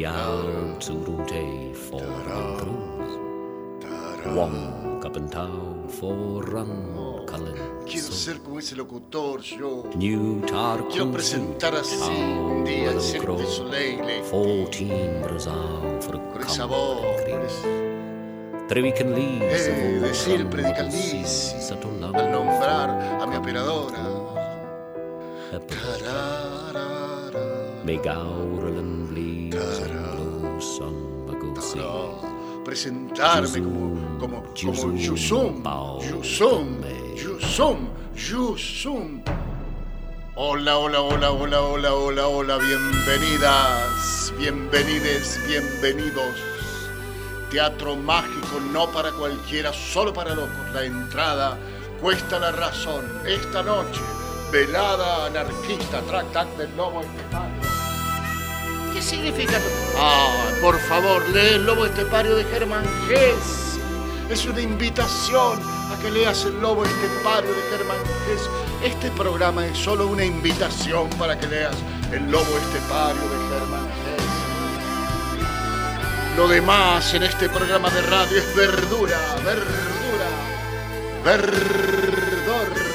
Miau Tsurunte for Cruz. Wong Kapentau for Run Cullen. Quiero ser como ese locutor, yo. New Tar Quiero presentar así un día el Cirque du Soleil. 14 Brazil for Con esa voz, Trevican leaves Eh, decir, Oran predicar Model Liz, Seas at Olam. al nombrar a mi operadora. Tararara, Presentarme como, como, como Yuzum, Yusum, Yusum. Yusum, Yusum. Hola, hola, hola, hola, hola, hola, hola, bienvenidas, bienvenides, bienvenidos. Teatro mágico, no para cualquiera, solo para locos. La entrada cuesta la razón. Esta noche, velada anarquista, track tac del lobo estepario. ¿Qué significa? Ah, por favor, lee el lobo estepario de Germán Gess. Es una invitación a que leas el lobo estepario de Germán Gess. Este programa es solo una invitación para que leas el lobo estepario de Germán Gess. Lo demás en este programa de radio es verdura, verdura, verdor.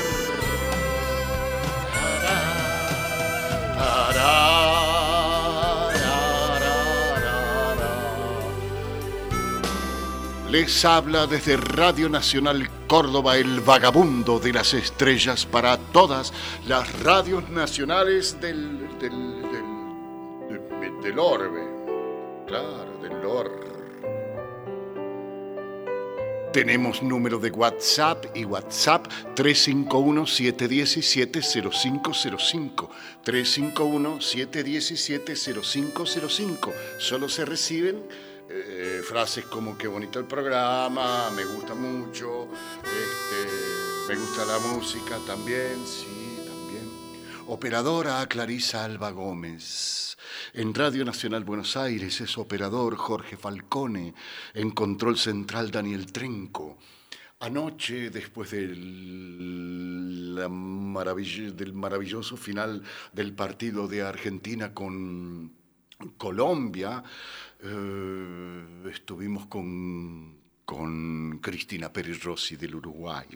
Les habla desde Radio Nacional Córdoba el vagabundo de las estrellas para todas las radios nacionales del, del, del, del- orbe. Claro, del orbe. Tenemos número de WhatsApp y WhatsApp 351-717-0505. 351-717-0505. Solo se reciben eh, frases como qué bonito el programa, me gusta mucho, este, me gusta la música también, sí, también. Operadora Clarisa Alba Gómez. En Radio Nacional Buenos Aires es operador Jorge Falcone. En Control Central Daniel Trenco. Anoche, después del, del maravilloso final del partido de Argentina con Colombia, eh, estuvimos con, con Cristina Pérez Rossi del Uruguay.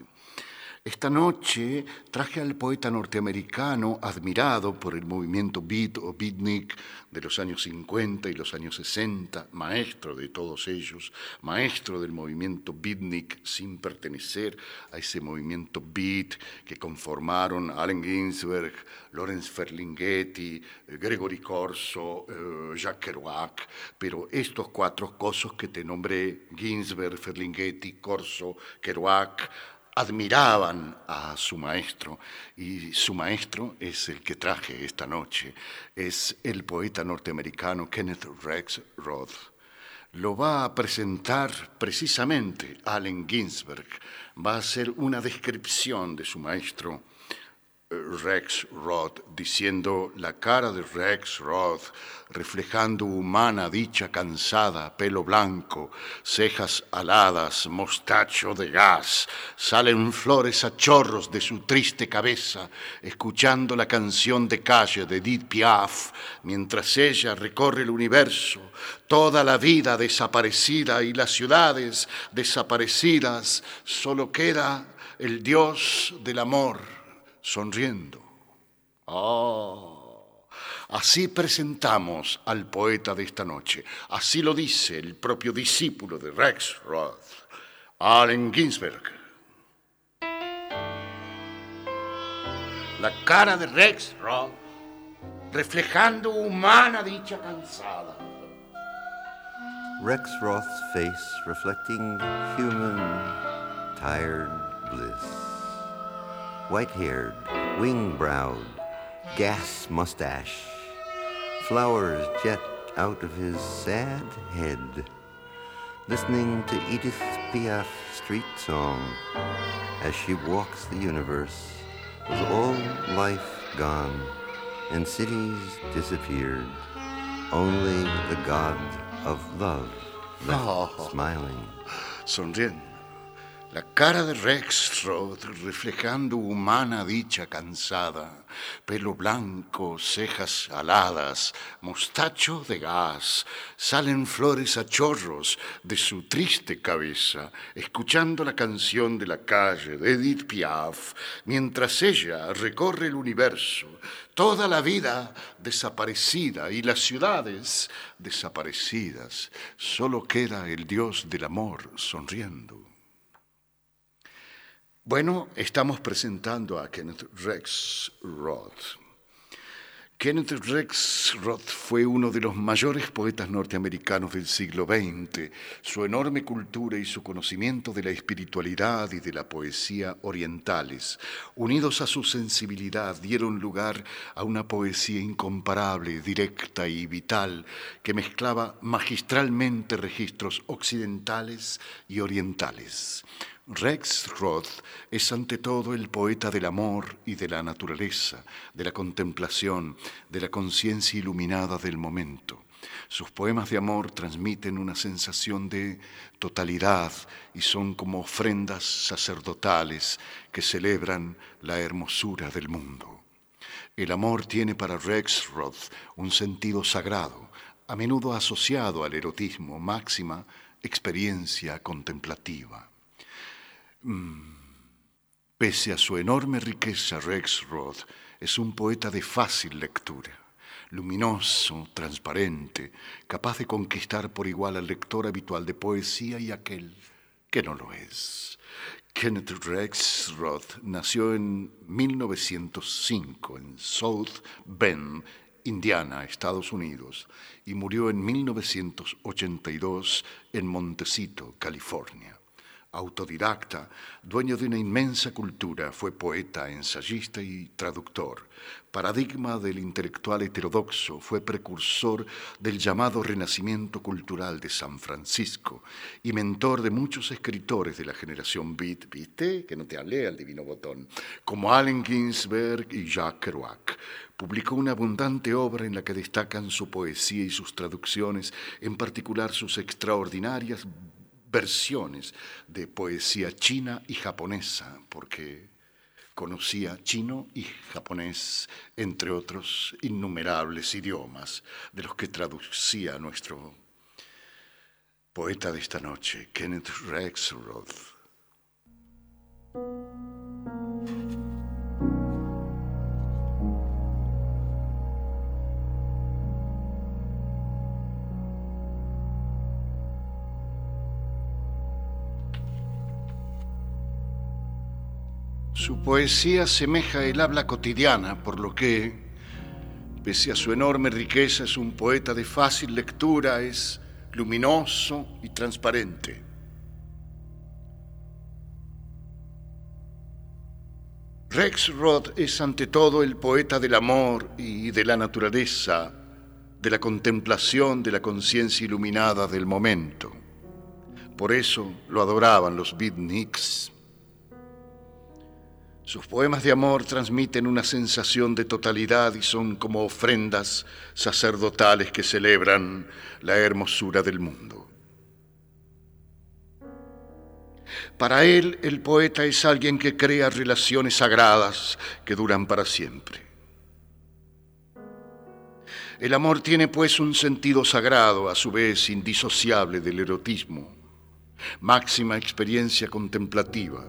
Esta noche traje al poeta norteamericano admirado por el movimiento beat o beatnik de los años 50 y los años 60, maestro de todos ellos, maestro del movimiento beatnik sin pertenecer a ese movimiento beat que conformaron Allen Ginsberg, Lorenz Ferlinghetti, Gregory Corso, eh, Jacques Kerouac, pero estos cuatro cosos que te nombré, Ginsberg, Ferlinghetti, Corso, Kerouac, admiraban a su maestro y su maestro es el que traje esta noche, es el poeta norteamericano Kenneth Rex Roth. Lo va a presentar precisamente Allen Ginsberg, va a hacer una descripción de su maestro Rex Roth, diciendo la cara de Rex Roth, reflejando humana dicha cansada, pelo blanco, cejas aladas, mostacho de gas, salen flores a chorros de su triste cabeza, escuchando la canción de calle de Edith Piaf, mientras ella recorre el universo, toda la vida desaparecida y las ciudades desaparecidas, solo queda el Dios del amor sonriendo. Oh, así presentamos al poeta de esta noche. Así lo dice el propio discípulo de Rex Roth, Allen Ginsberg. La cara de Rex Roth, reflejando humana dicha cansada. Rex Roth's face reflecting human, tired. White haired, wing browed, gas mustache. Flowers jet out of his sad head. Listening to Edith Piaf street song as she walks the universe with all life gone and cities disappeared. Only the God of love left Oh. smiling. sonriendo. La cara de Rexroth reflejando humana dicha cansada, pelo blanco, cejas aladas, mostacho de gas, salen flores a chorros de su triste cabeza, escuchando la canción de la calle de Edith Piaf, mientras ella recorre el universo, toda la vida desaparecida y las ciudades desaparecidas, solo queda el Dios del amor sonriendo. Bueno, estamos presentando a Kenneth Rex Roth. Kenneth Rex Roth fue uno de los mayores poetas norteamericanos del siglo XX. Su enorme cultura y su conocimiento de la espiritualidad y de la poesía orientales, unidos a su sensibilidad, dieron lugar a una poesía incomparable, directa y vital, que mezclaba magistralmente registros occidentales y orientales. Rex Roth es ante todo el poeta del amor y de la naturaleza, de la contemplación, de la conciencia iluminada del momento. Sus poemas de amor transmiten una sensación de totalidad y son como ofrendas sacerdotales que celebran la hermosura del mundo. El amor tiene para Rex Roth un sentido sagrado, a menudo asociado al erotismo, máxima experiencia contemplativa. Mm. Pese a su enorme riqueza, Rex Roth es un poeta de fácil lectura, luminoso, transparente, capaz de conquistar por igual al lector habitual de poesía y aquel que no lo es. Kenneth Rex Roth nació en 1905 en South Bend, Indiana, Estados Unidos, y murió en 1982 en Montecito, California autodidacta, dueño de una inmensa cultura, fue poeta, ensayista y traductor. Paradigma del intelectual heterodoxo, fue precursor del llamado Renacimiento Cultural de San Francisco y mentor de muchos escritores de la generación Beat, ¿viste? Que no te hablé al divino botón, como Allen Ginsberg y Jacques Kerouac. Publicó una abundante obra en la que destacan su poesía y sus traducciones, en particular sus extraordinarias versiones de poesía china y japonesa, porque conocía chino y japonés, entre otros innumerables idiomas, de los que traducía nuestro poeta de esta noche, Kenneth Rexroth. Su poesía semeja el habla cotidiana, por lo que, pese a su enorme riqueza, es un poeta de fácil lectura, es luminoso y transparente. Rex Roth es ante todo el poeta del amor y de la naturaleza, de la contemplación de la conciencia iluminada del momento. Por eso lo adoraban los beatniks sus poemas de amor transmiten una sensación de totalidad y son como ofrendas sacerdotales que celebran la hermosura del mundo. Para él, el poeta es alguien que crea relaciones sagradas que duran para siempre. El amor tiene pues un sentido sagrado, a su vez indisociable del erotismo, máxima experiencia contemplativa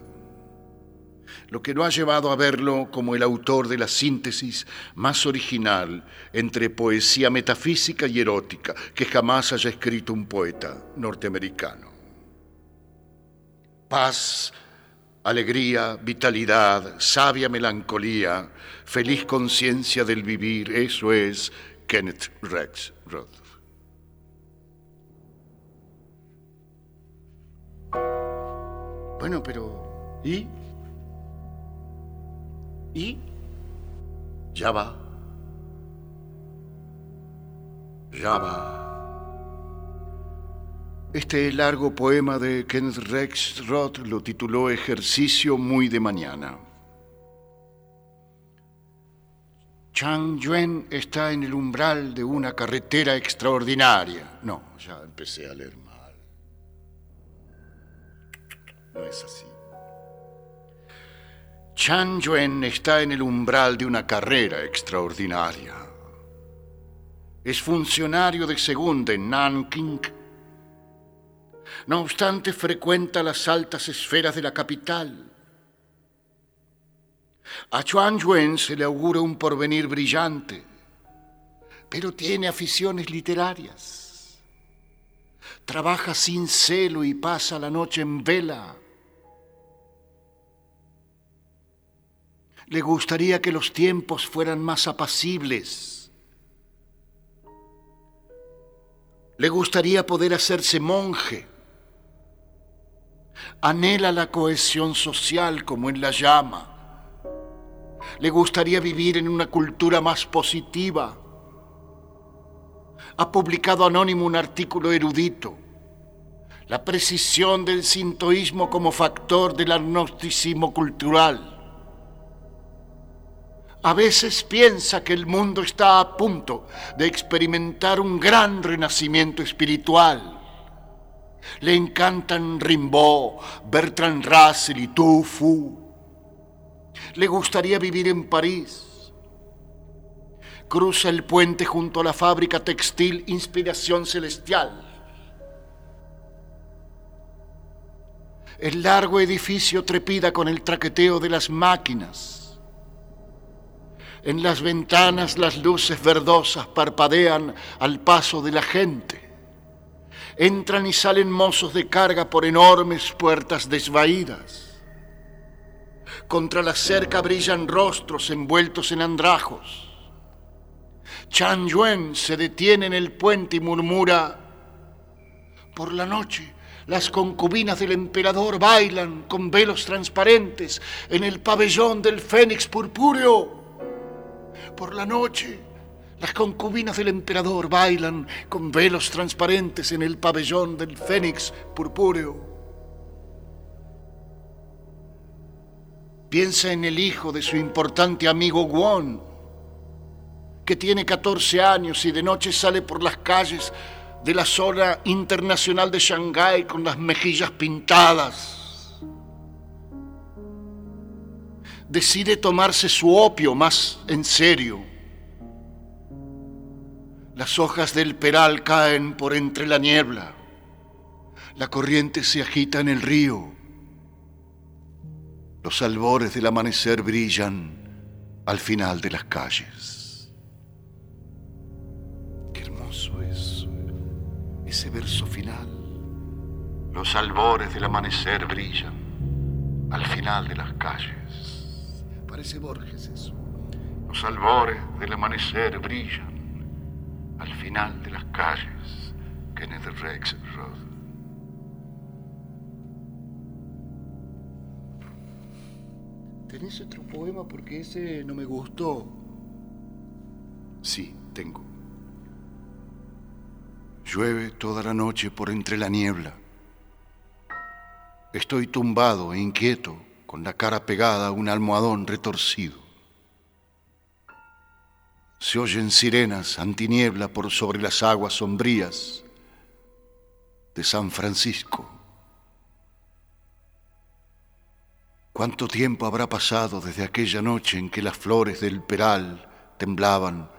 lo que lo ha llevado a verlo como el autor de la síntesis más original entre poesía metafísica y erótica que jamás haya escrito un poeta norteamericano. Paz, alegría, vitalidad, sabia melancolía, feliz conciencia del vivir, eso es Kenneth Rex Roth. Bueno, pero ¿y? Y ya va. Ya va. Este largo poema de Kenneth Rex Roth lo tituló Ejercicio muy de mañana. Chang Yuen está en el umbral de una carretera extraordinaria. No, ya empecé a leer mal. No es así. Chan Yuen está en el umbral de una carrera extraordinaria. Es funcionario de segunda en Nanking. No obstante, frecuenta las altas esferas de la capital. A Chuan Yuen se le augura un porvenir brillante, pero tiene aficiones literarias. Trabaja sin celo y pasa la noche en vela Le gustaría que los tiempos fueran más apacibles. Le gustaría poder hacerse monje. Anhela la cohesión social como en la llama. Le gustaría vivir en una cultura más positiva. Ha publicado anónimo un artículo erudito. La precisión del sintoísmo como factor del agnosticismo cultural a veces piensa que el mundo está a punto de experimentar un gran renacimiento espiritual. Le encantan Rimbaud, Bertrand Russell y Tu Fu. Le gustaría vivir en París. Cruza el puente junto a la fábrica textil Inspiración Celestial. El largo edificio trepida con el traqueteo de las máquinas en las ventanas las luces verdosas parpadean al paso de la gente. Entran y salen mozos de carga por enormes puertas desvaídas. Contra la cerca brillan rostros envueltos en andrajos. Chan Yuen se detiene en el puente y murmura, por la noche las concubinas del emperador bailan con velos transparentes en el pabellón del fénix purpúreo por la noche, las concubinas del emperador bailan con velos transparentes en el pabellón del fénix purpúreo. Piensa en el hijo de su importante amigo Won, que tiene 14 años y de noche sale por las calles de la zona internacional de Shanghái con las mejillas pintadas decide tomarse su opio más en serio. Las hojas del peral caen por entre la niebla. La corriente se agita en el río. Los albores del amanecer brillan al final de las calles. Qué hermoso es ese verso final. Los albores del amanecer brillan al final de las calles. Parece Borges eso. Los albores del amanecer brillan al final de las calles. Kenneth Rex Road. ¿Tenés otro poema? Porque ese no me gustó. Sí, tengo. Llueve toda la noche por entre la niebla. Estoy tumbado e inquieto con la cara pegada a un almohadón retorcido. Se oyen sirenas antiniebla por sobre las aguas sombrías de San Francisco. ¿Cuánto tiempo habrá pasado desde aquella noche en que las flores del peral temblaban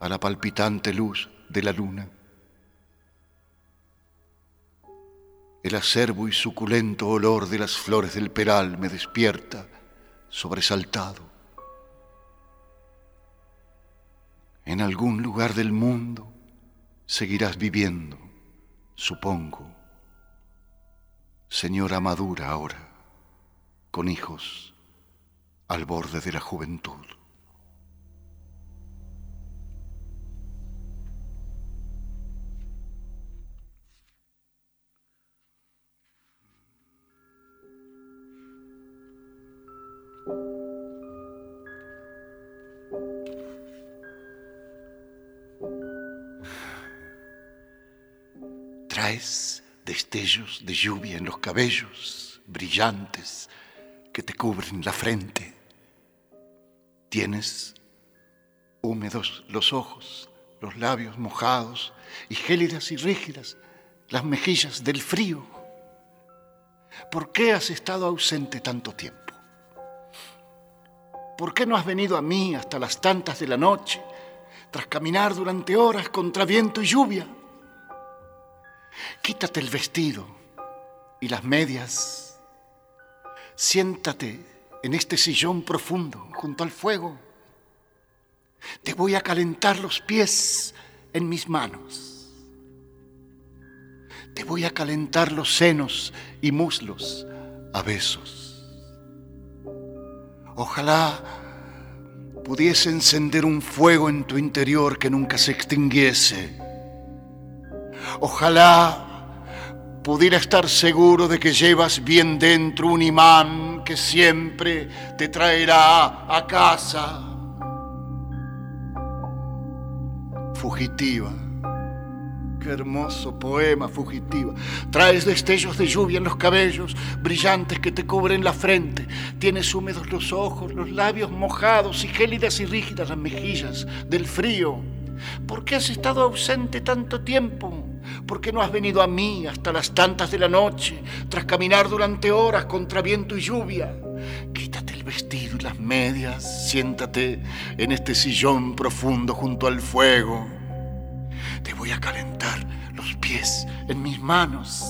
a la palpitante luz de la luna? El acerbo y suculento olor de las flores del peral me despierta, sobresaltado. En algún lugar del mundo seguirás viviendo, supongo, señora madura ahora, con hijos al borde de la juventud. Traes destellos de lluvia en los cabellos brillantes que te cubren la frente. Tienes húmedos los ojos, los labios mojados y gélidas y rígidas las mejillas del frío. ¿Por qué has estado ausente tanto tiempo? ¿Por qué no has venido a mí hasta las tantas de la noche, tras caminar durante horas contra viento y lluvia? Quítate el vestido y las medias. Siéntate en este sillón profundo junto al fuego. Te voy a calentar los pies en mis manos. Te voy a calentar los senos y muslos a besos. Ojalá pudiese encender un fuego en tu interior que nunca se extinguiese. Ojalá pudiera estar seguro de que llevas bien dentro un imán que siempre te traerá a casa. Fugitiva. Qué hermoso poema, fugitiva. Traes destellos de lluvia en los cabellos, brillantes que te cubren la frente. Tienes húmedos los ojos, los labios mojados y gélidas y rígidas las mejillas del frío. ¿Por qué has estado ausente tanto tiempo? ¿Por qué no has venido a mí hasta las tantas de la noche, tras caminar durante horas contra viento y lluvia? Quítate el vestido y las medias, siéntate en este sillón profundo junto al fuego. Te voy a calentar los pies en mis manos.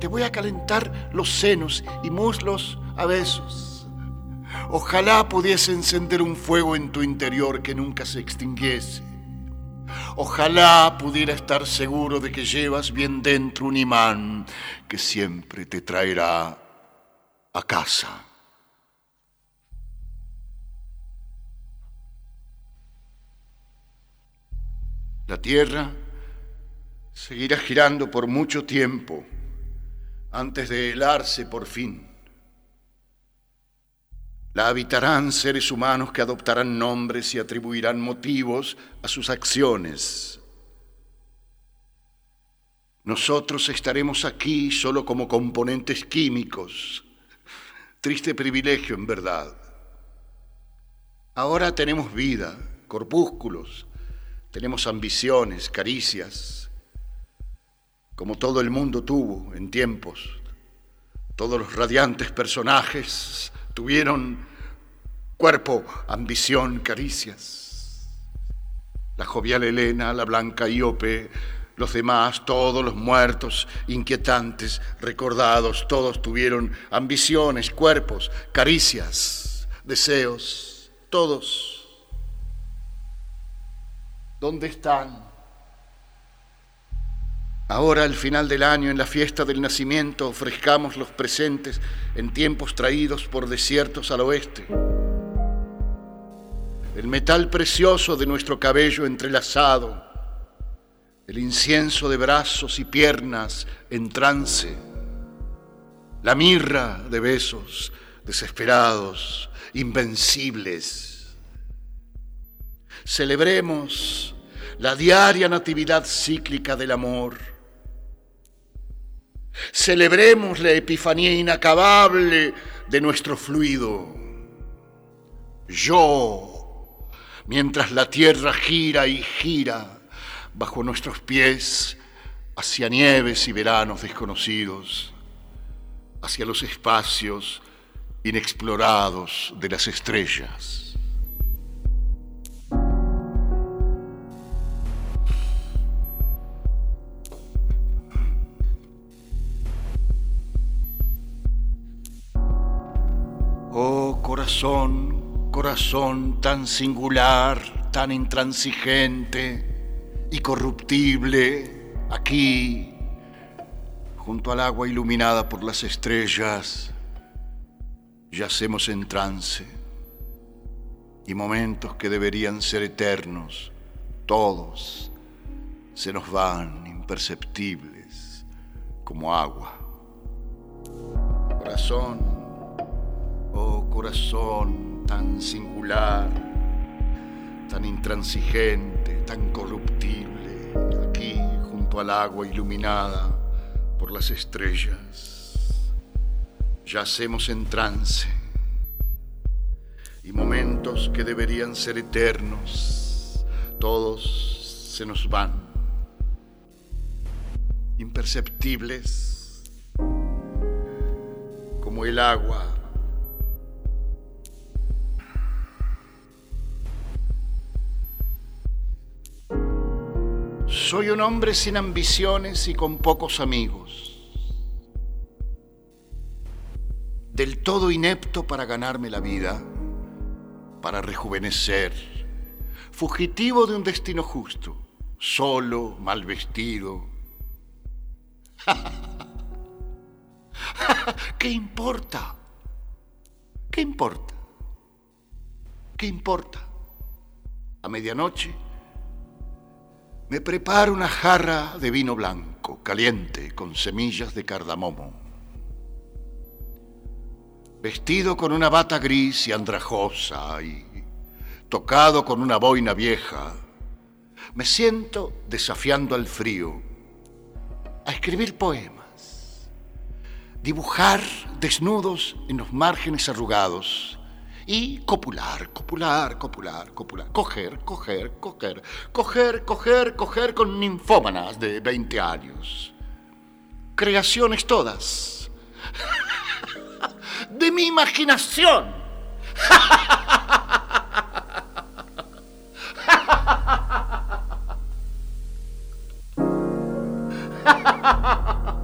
Te voy a calentar los senos y muslos a besos. Ojalá pudiese encender un fuego en tu interior que nunca se extinguiese. Ojalá pudiera estar seguro de que llevas bien dentro un imán que siempre te traerá a casa. La tierra seguirá girando por mucho tiempo antes de helarse por fin. La habitarán seres humanos que adoptarán nombres y atribuirán motivos a sus acciones. Nosotros estaremos aquí solo como componentes químicos. Triste privilegio, en verdad. Ahora tenemos vida, corpúsculos, tenemos ambiciones, caricias, como todo el mundo tuvo en tiempos. Todos los radiantes personajes tuvieron cuerpo, ambición, caricias. La jovial Elena, la blanca Iope, los demás, todos los muertos, inquietantes, recordados, todos tuvieron ambiciones, cuerpos, caricias, deseos, todos. ¿Dónde están? Ahora, al final del año, en la fiesta del nacimiento, ofrezcamos los presentes en tiempos traídos por desiertos al oeste. El metal precioso de nuestro cabello entrelazado, el incienso de brazos y piernas en trance, la mirra de besos desesperados, invencibles. Celebremos la diaria natividad cíclica del amor Celebremos la epifanía inacabable de nuestro fluido. Yo, mientras la tierra gira y gira bajo nuestros pies hacia nieves y veranos desconocidos, hacia los espacios inexplorados de las estrellas. Oh corazón, corazón tan singular, tan intransigente y corruptible, aquí, junto al agua iluminada por las estrellas, yacemos en trance y momentos que deberían ser eternos, todos, se nos van imperceptibles como agua. Corazón, corazón tan singular, tan intransigente, tan corruptible, aquí junto al agua iluminada por las estrellas, yacemos en trance y momentos que deberían ser eternos, todos se nos van, imperceptibles como el agua Soy un hombre sin ambiciones y con pocos amigos. Del todo inepto para ganarme la vida, para rejuvenecer, fugitivo de un destino justo, solo, mal vestido. ¿Qué importa? ¿Qué importa? ¿Qué importa? A medianoche me preparo una jarra de vino blanco, caliente, con semillas de cardamomo. Vestido con una bata gris y andrajosa y tocado con una boina vieja, me siento desafiando al frío a escribir poemas, dibujar desnudos en los márgenes arrugados y copular, copular, copular, copular, coger, coger, coger, coger, coger, coger con ninfómanas de 20 años. Creaciones todas de mi imaginación.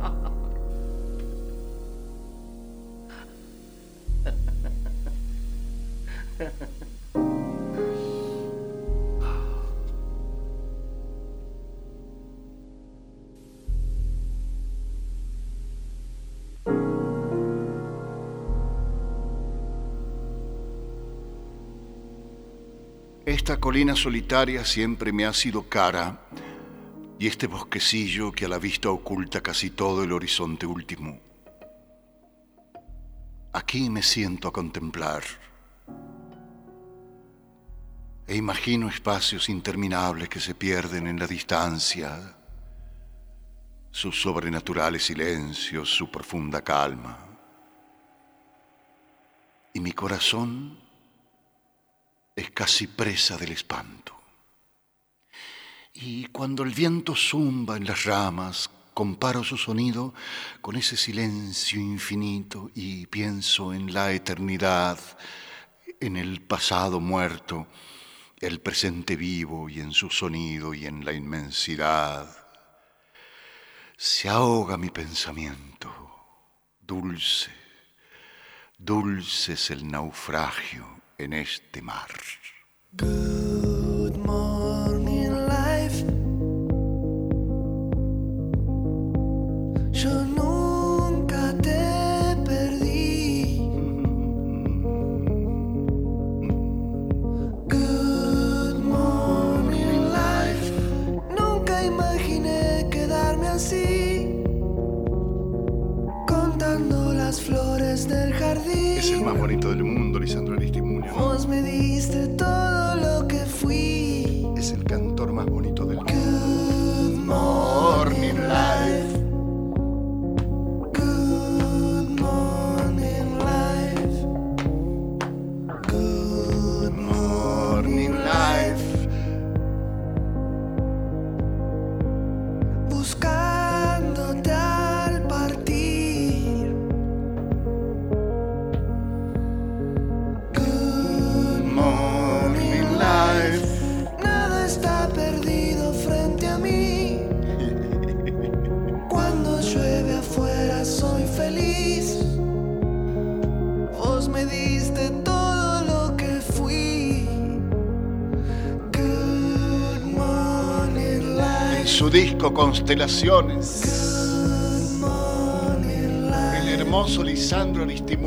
Esta colina solitaria siempre me ha sido cara y este bosquecillo que a la vista oculta casi todo el horizonte último. Aquí me siento a contemplar e imagino espacios interminables que se pierden en la distancia, sus sobrenaturales silencios, su profunda calma. Y mi corazón es casi presa del espanto. Y cuando el viento zumba en las ramas, comparo su sonido con ese silencio infinito y pienso en la eternidad, en el pasado muerto, el presente vivo y en su sonido y en la inmensidad. Se ahoga mi pensamiento, dulce, dulce es el naufragio en este mar. Constelaciones, el hermoso Lisandro Aristimuño.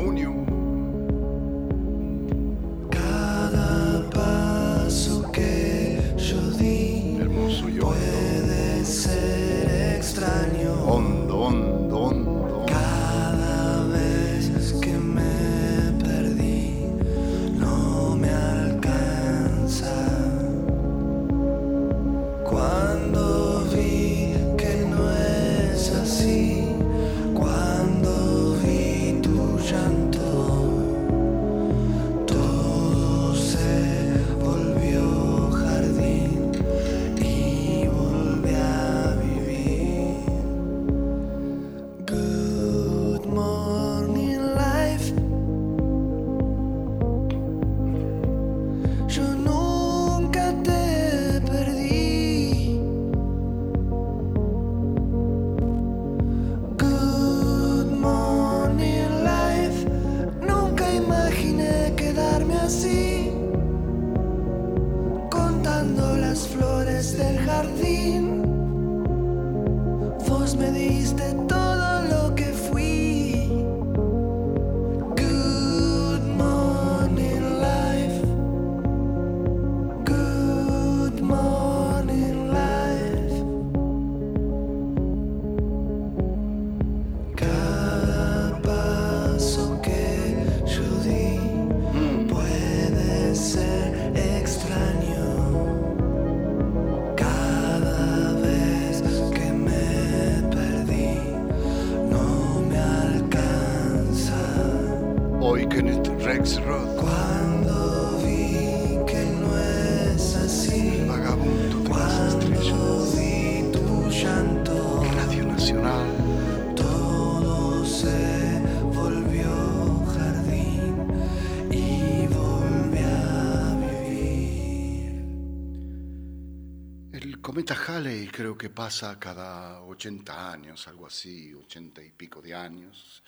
Que pasa cada 80 años, algo así, 80 y pico de años.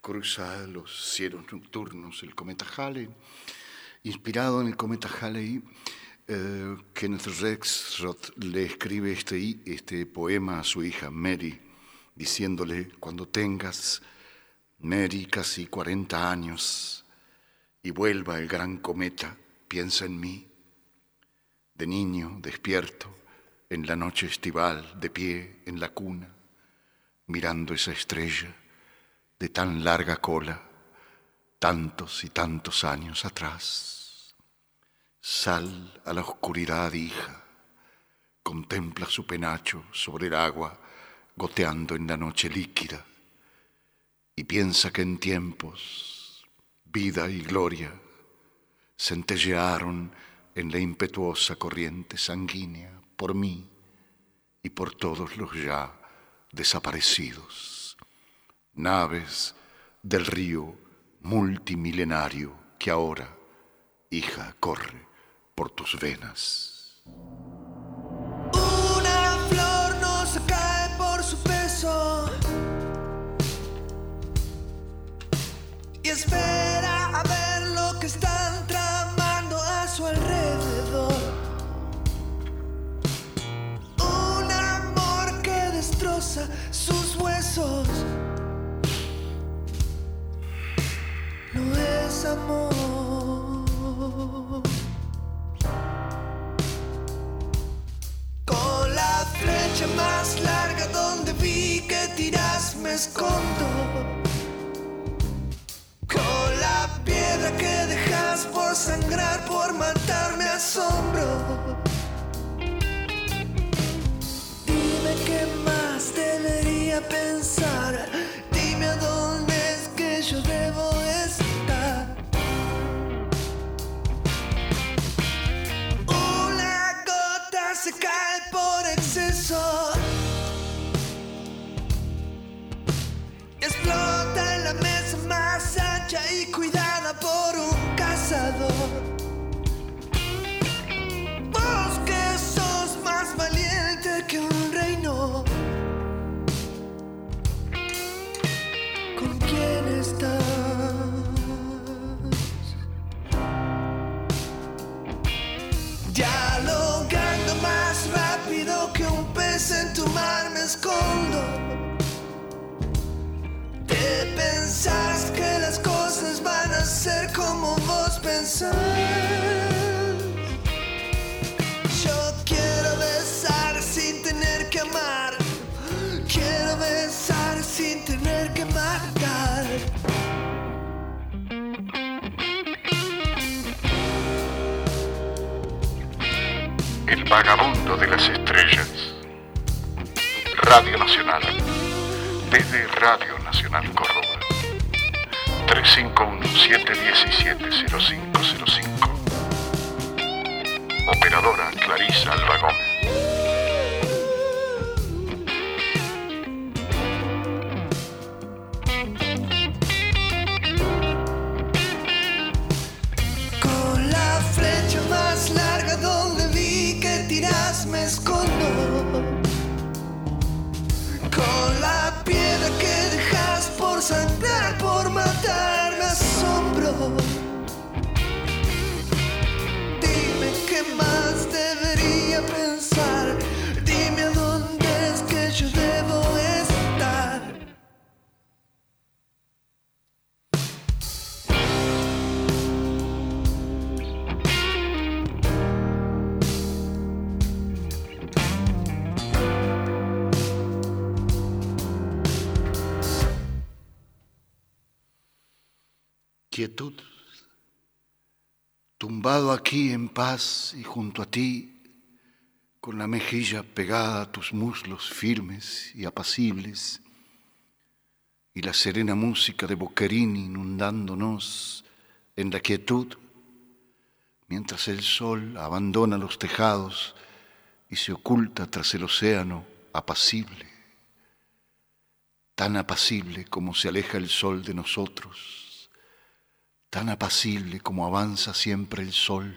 Cruza los cielos nocturnos el cometa Halley. Inspirado en el cometa Halley, eh, Kenneth Rexroth le escribe este, este poema a su hija Mary, diciéndole, cuando tengas, Mary, casi 40 años, y vuelva el gran cometa, piensa en mí de niño despierto en la noche estival, de pie en la cuna, mirando esa estrella de tan larga cola, tantos y tantos años atrás. Sal a la oscuridad, hija, contempla su penacho sobre el agua, goteando en la noche líquida, y piensa que en tiempos, vida y gloria, centellearon en la impetuosa corriente sanguínea por mí y por todos los ya desaparecidos, naves del río multimilenario que ahora, hija, corre por tus venas. Una flor no cae por su peso y espera amor. Con la flecha más larga donde vi que tiras me escondo. Con la piedra que dejas por sangrar, por matarme asombro. Dime qué más debería pensar. Dime a dónde es que yo debo y cuidada por un cazador. Vos que sos más valiente que un reino. ¿Con quién estás? Dialogando más rápido que un pez en tu mar me escondo. Te pensás que las cosas van a ser como vos pensás. Yo quiero besar sin tener que amar. Quiero besar sin tener que matar. El vagabundo de las estrellas. Radio Nacional. Desde Radio Nacional Córdoba. 351-717-0505. Operadora Clarisa Alba. Con la flecha más larga donde vi que tiras me escondo. Con tumbado aquí en paz y junto a ti, con la mejilla pegada a tus muslos firmes y apacibles, y la serena música de Boquerini inundándonos en la quietud, mientras el sol abandona los tejados y se oculta tras el océano apacible, tan apacible como se aleja el sol de nosotros, tan apacible como avanza siempre el sol,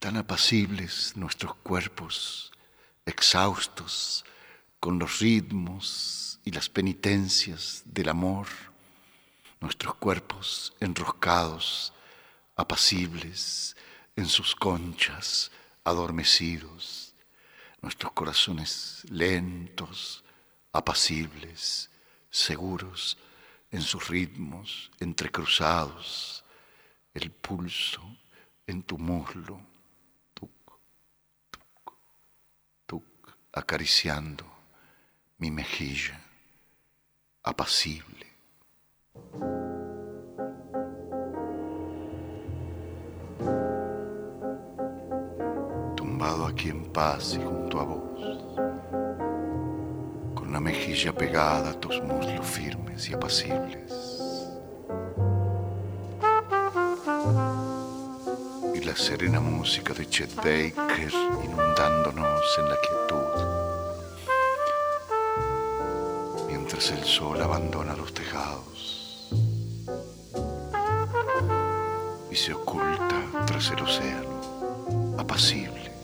tan apacibles nuestros cuerpos, exhaustos con los ritmos y las penitencias del amor, nuestros cuerpos enroscados, apacibles en sus conchas, adormecidos, nuestros corazones lentos, apacibles, seguros en sus ritmos entrecruzados, el pulso en tu muslo, tuc, tuc, tuc, acariciando mi mejilla, apacible. Tumbado aquí en paz y junto a vos, la mejilla pegada a tus muslos firmes y apacibles. Y la serena música de Chet Baker inundándonos en la quietud. Mientras el sol abandona los tejados y se oculta tras el océano, apacible.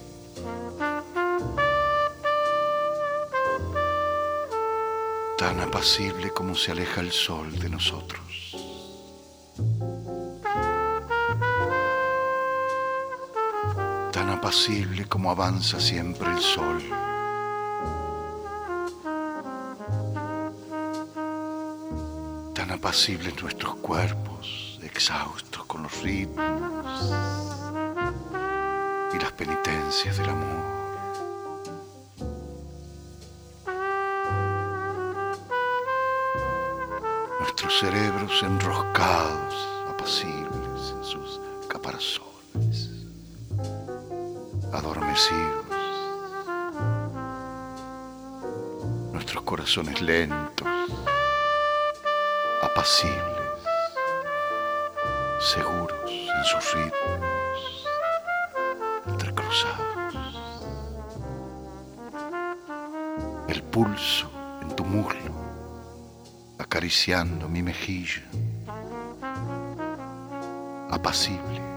Tan apacible como se aleja el sol de nosotros. Tan apacible como avanza siempre el sol. Tan apacibles nuestros cuerpos, exhaustos con los ritmos y las penitencias del amor. Cerebros enroscados, apacibles en sus caparazones, adormecidos. Nuestros corazones lentos, apacibles, seguros en sus ritmos, entrecruzados. El pulso acariciando mi mejilla, apacible.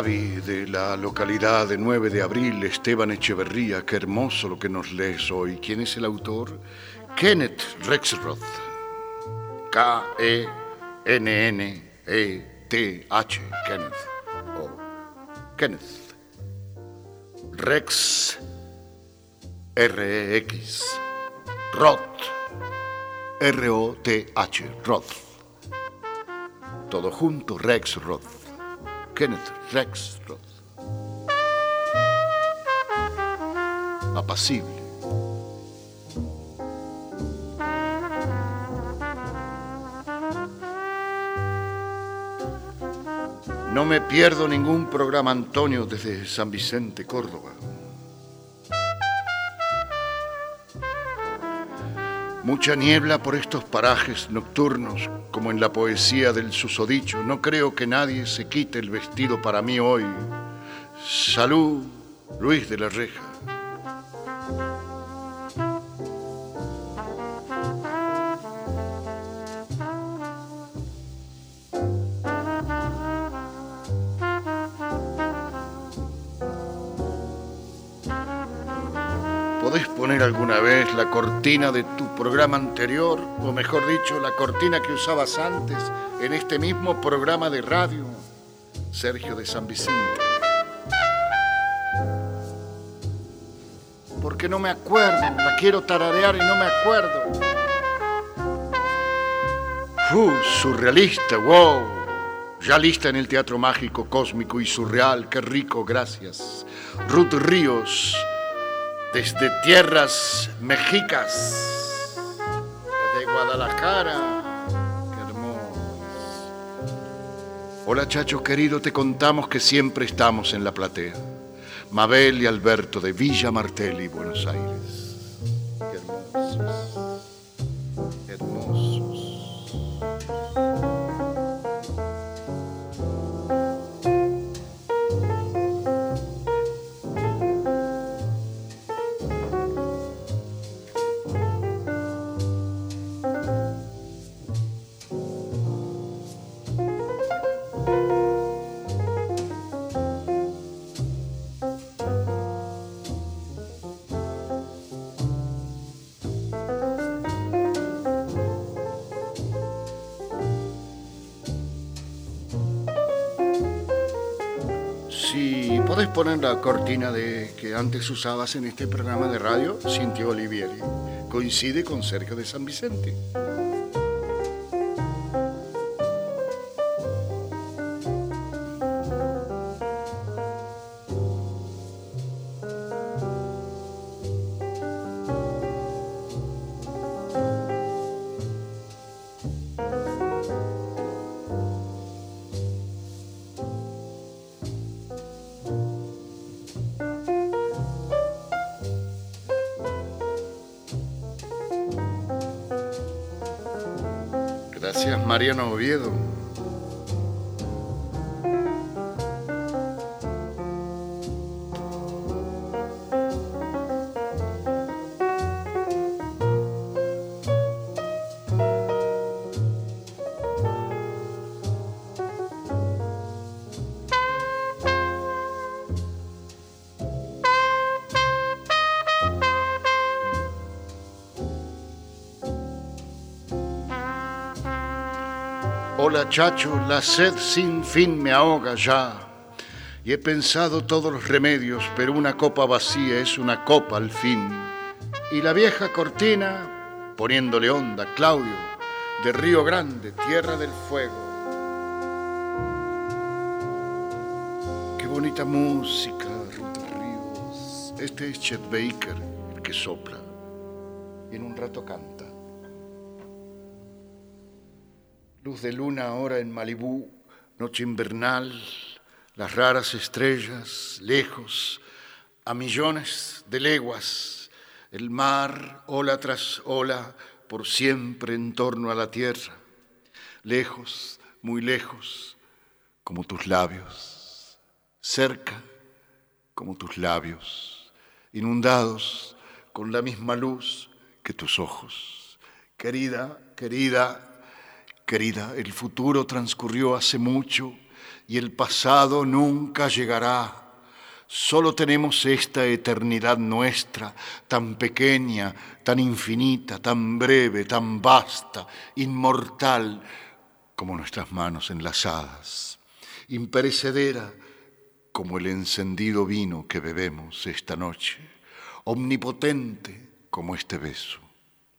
De la localidad de 9 de abril, Esteban Echeverría, qué hermoso lo que nos lees hoy. ¿Quién es el autor? Kenneth Rexroth. K-E-N-N-E-T-H. Kenneth. O Kenneth. Rex. R-E-X. Roth. R-O-T-H. Roth. Todo junto, Rex Roth. Kenneth Rexroth. Apacible. No me pierdo ningún programa, Antonio, desde San Vicente, Córdoba. Mucha niebla por estos parajes nocturnos, como en la poesía del susodicho. No creo que nadie se quite el vestido para mí hoy. Salud, Luis de la Reja. Cortina de tu programa anterior, o mejor dicho, la cortina que usabas antes en este mismo programa de radio? Sergio de San Vicente. Porque no me acuerdo, la quiero tararear y no me acuerdo. Uh, surrealista, wow. Ya lista en el teatro mágico, cósmico y surreal, qué rico, gracias. Ruth Ríos, desde tierras mexicas, desde Guadalajara. Qué hermoso. Hola Chacho querido, te contamos que siempre estamos en la platea. Mabel y Alberto de Villa Martelli, Buenos Aires. De que antes usabas en este programa de radio, Cintia Olivieri. Coincide con Sergio de San Vicente. Mariano Oviedo. Hola chacho, la sed sin fin me ahoga ya. Y he pensado todos los remedios, pero una copa vacía es una copa al fin. Y la vieja cortina, poniéndole onda, Claudio, de Río Grande, Tierra del Fuego. Qué bonita música, Ruth Ríos. Este es Chet Baker, el que sopla. Y en un rato canta. Luz de luna ahora en Malibú, noche invernal, las raras estrellas, lejos, a millones de leguas, el mar, ola tras ola, por siempre en torno a la tierra, lejos, muy lejos, como tus labios, cerca, como tus labios, inundados con la misma luz que tus ojos. Querida, querida, Querida, el futuro transcurrió hace mucho y el pasado nunca llegará. Solo tenemos esta eternidad nuestra, tan pequeña, tan infinita, tan breve, tan vasta, inmortal, como nuestras manos enlazadas, imperecedera como el encendido vino que bebemos esta noche, omnipotente como este beso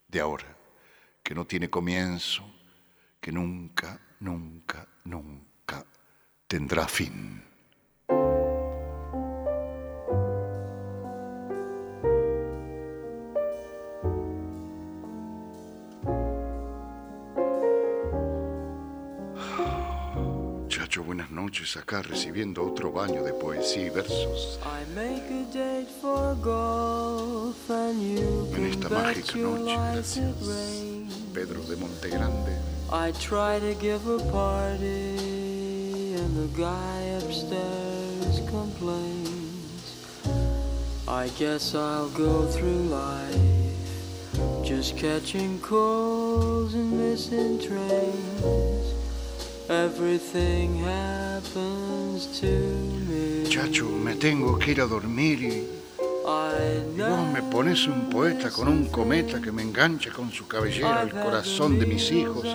de ahora, que no tiene comienzo que nunca, nunca, nunca tendrá fin. Chacho, buenas noches acá recibiendo otro baño de poesía y versos I make a date for golf and you en esta mágica noche. Gracias. Pedro de Montegrande. I try to give a party and the guy upstairs complains. I guess I'll go through life just catching calls and missing trains. Everything happens to me. Chacho, me tengo que ir a dormir y vos me pones un poeta con un cometa que me engancha con su cabellera al corazón de mis hijos.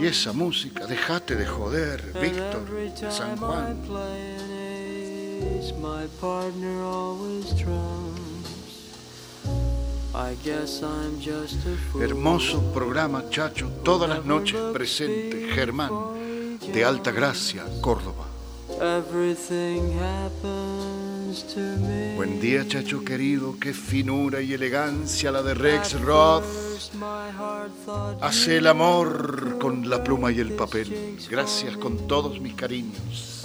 Y esa música, déjate de joder, Víctor, San Juan. Hermoso programa, Chacho, todas las noches presente, Germán, de Alta Gracia, Córdoba. Buen día, Chacho querido, qué finura y elegancia la de Rex Roth. Hace el amor con la pluma y el papel. Gracias con todos mis cariños.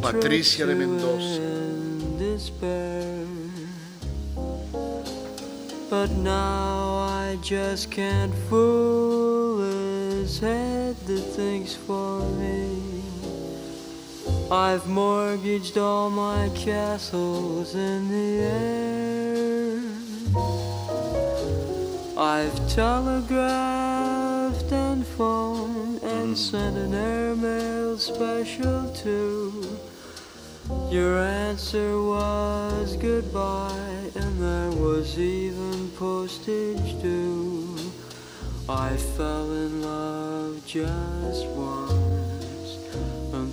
Patricia de Mendoza. But now I just can't fool his head that thinks for me. I've mortgaged all my castles in the air. I've telegraphed and phoned and sent an airmail special too. Your answer was goodbye, and there was even postage due. I fell in love just once,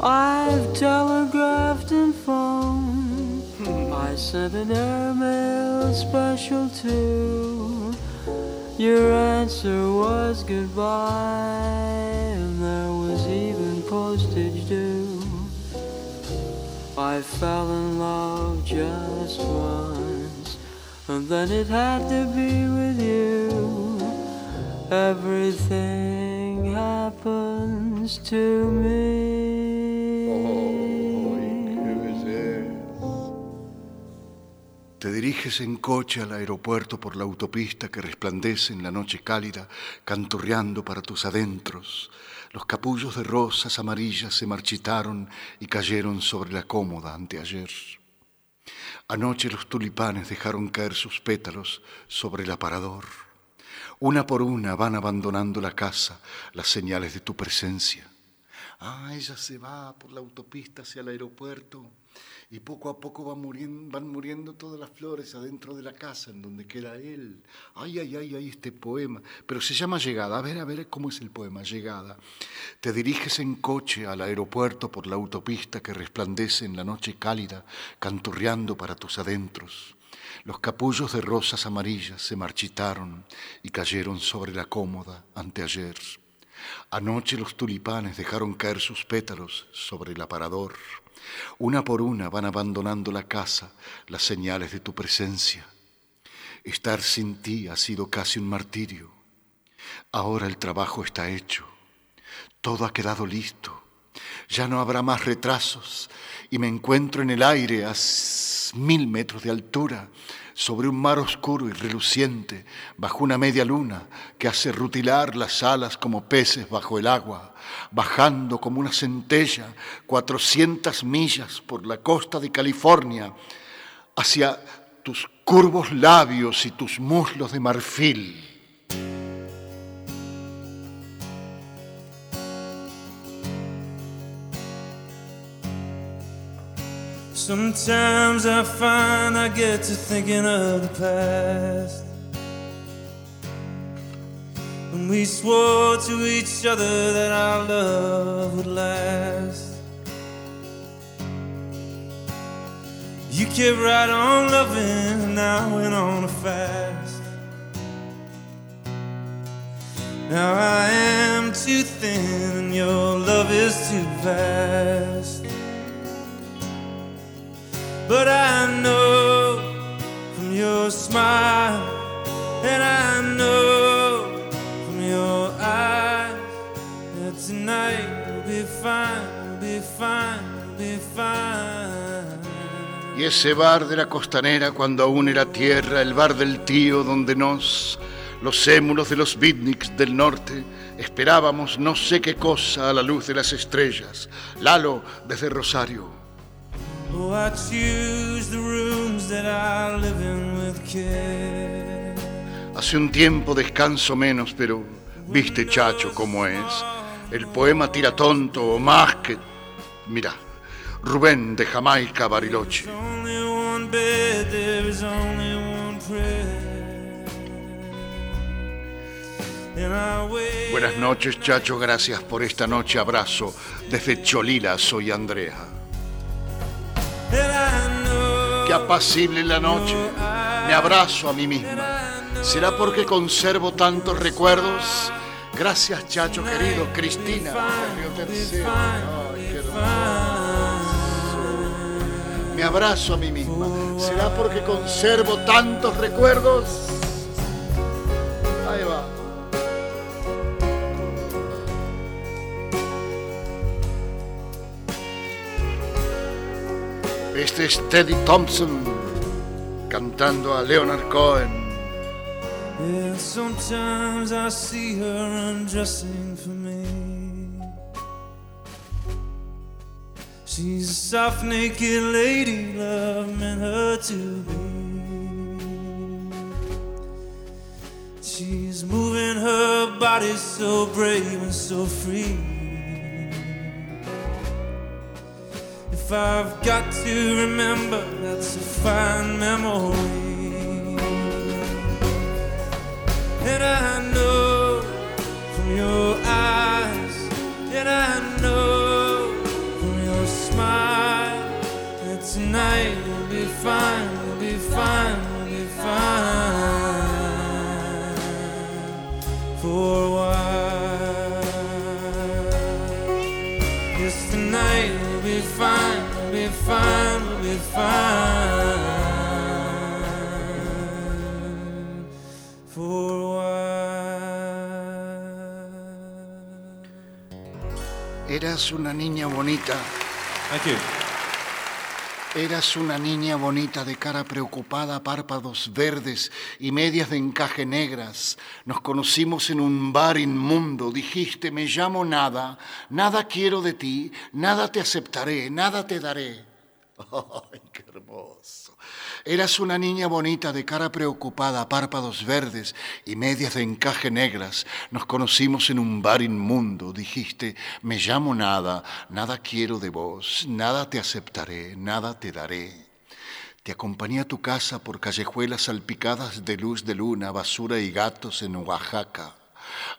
I've telegraphed and phoned. I sent an airmail special too. Your answer was goodbye, and there was even postage due. I fell in love just once, and then it had to be with you. Everything happens to me. Te diriges en coche al aeropuerto por la autopista que resplandece en la noche cálida, canturreando para tus adentros. Los capullos de rosas amarillas se marchitaron y cayeron sobre la cómoda anteayer. Anoche los tulipanes dejaron caer sus pétalos sobre el aparador. Una por una van abandonando la casa las señales de tu presencia. Ah, ella se va por la autopista hacia el aeropuerto y poco a poco van muriendo, todas las flores adentro de la casa en donde queda él. Ay, ay, ay, ay, este poema. Pero se llama Llegada. A ver, a ver cómo es el poema, Llegada. Te diriges en coche al aeropuerto por la autopista que resplandece en la noche cálida, canturreando para tus adentros. Los capullos de rosas amarillas se marchitaron y cayeron sobre la cómoda anteayer. Anoche los tulipanes dejaron caer sus pétalos sobre el aparador. Una por una van abandonando la casa las señales de tu presencia. Estar sin ti ha sido casi un martirio. Ahora el trabajo está hecho. Todo ha quedado listo. Ya no habrá más retrasos y me encuentro en el aire a mil metros de altura, sobre un mar oscuro y reluciente, bajo una media luna que hace rutilar las alas como peces bajo el agua, bajando como una centella 400 millas por la costa de California hacia tus curvos labios y tus muslos de marfil. Sometimes I find I get to thinking of the past. When we swore to each other that our love would last. You kept right on loving, and I went on a fast. Now I am too thin, and your love is too vast. But I know from your smile, and I know from your eyes that tonight will be fine, will be fine, will be fine. Y ese bar de la costanera cuando aún era tierra, el bar del tío donde nos, los émulos de los beatniks del norte, esperábamos no sé qué cosa a la luz de las estrellas. Lalo desde Rosario. Oh, I choose the rooms that I live in with care. Hace un tiempo descanso menos, pero viste chacho cómo es. El poema tira tonto o más que... Mira, Rubén de Jamaica, Bariloche. Buenas noches, chacho, gracias por esta noche. Abrazo. Desde Cholila soy Andrea. Qué apacible la noche. Me abrazo a mí misma. ¿Será porque conservo tantos recuerdos? Gracias, chacho querido. Cristina. Me abrazo a mí misma. ¿Será porque conservo tantos recuerdos? Ahí va. Este es Teddy Thompson cantando a Leonard Cohen. Yeah, sometimes I see her undressing for me. She's a soft, naked lady, love meant her to be. She's moving her body so brave and so free. If I've got to remember, that's a fine memory. And I know from your eyes, and I know from your smile that tonight will be fine, will be fine, will be fine for a while. Fine, will be fine for a while. Eras una niña bonita. Thank you. Eras una niña bonita de cara preocupada, párpados verdes y medias de encaje negras. Nos conocimos en un bar inmundo. Dijiste, me llamo nada, nada quiero de ti, nada te aceptaré, nada te daré. ¡Ay, qué hermoso! Eras una niña bonita de cara preocupada, párpados verdes y medias de encaje negras. Nos conocimos en un bar inmundo. Dijiste, me llamo nada, nada quiero de vos, nada te aceptaré, nada te daré. Te acompañé a tu casa por callejuelas salpicadas de luz de luna, basura y gatos en Oaxaca.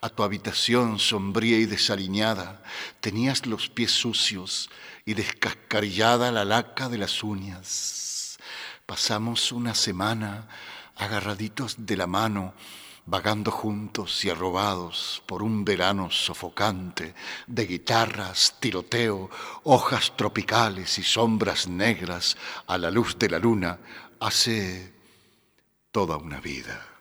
A tu habitación sombría y desaliñada tenías los pies sucios y descascarillada la laca de las uñas. Pasamos una semana agarraditos de la mano, vagando juntos y arrobados por un verano sofocante de guitarras, tiroteo, hojas tropicales y sombras negras a la luz de la luna hace toda una vida.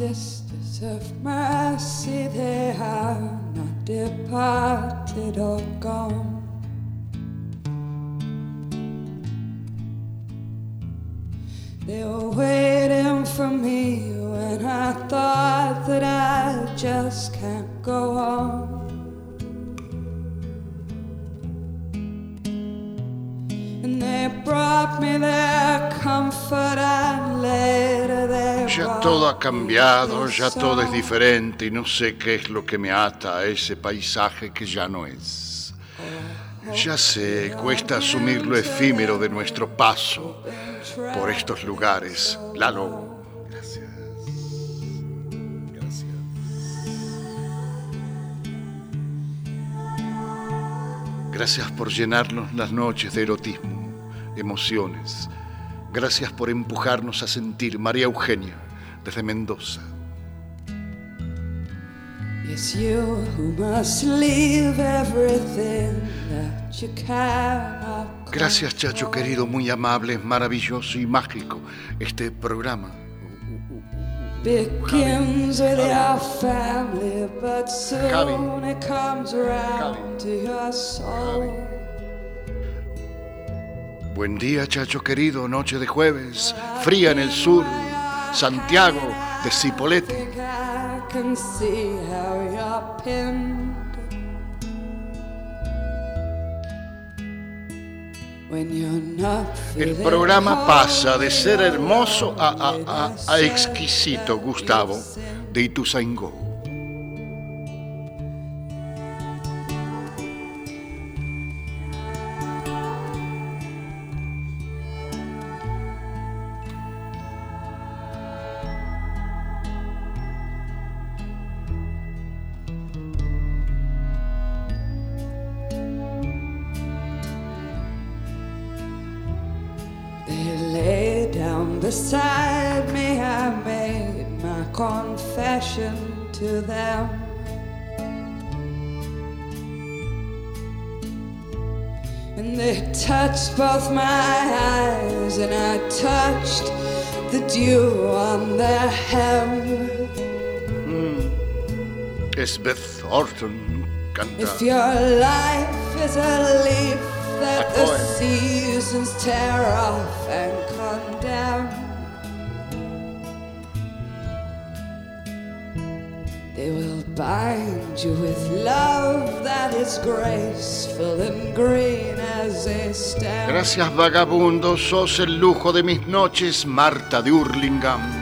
Sisters of mercy, they have not departed or gone. They were waiting for me when I thought that I just can't go on. And they brought me their comfort and they Ya todo ha cambiado, ya todo es diferente y no sé qué es lo que me ata a ese paisaje que ya no es. Ya sé, cuesta asumir lo efímero de nuestro paso por estos lugares. Lalo, gracias. Gracias. Gracias por llenarnos las noches de erotismo, emociones. Gracias por empujarnos a sentir María Eugenia desde Mendoza. It's you who must leave everything that you Gracias Chacho querido, muy amable, maravilloso y mágico este programa. begins with your family, but soon it comes around to your soul. Buen día Chacho querido, noche de jueves, fría en el sur, Santiago de Cipolletti. El programa pasa de ser hermoso a- a exquisito, Gustavo, de Ituzaingó. Beside me. I made my confession to them. And they touched both my eyes, and I touched the dew on their hem. Beth Orton canta. If your life is a leaf that the seasons tear off and Gracias vagabundo, sos el lujo de mis noches, Marta de Hurlingham.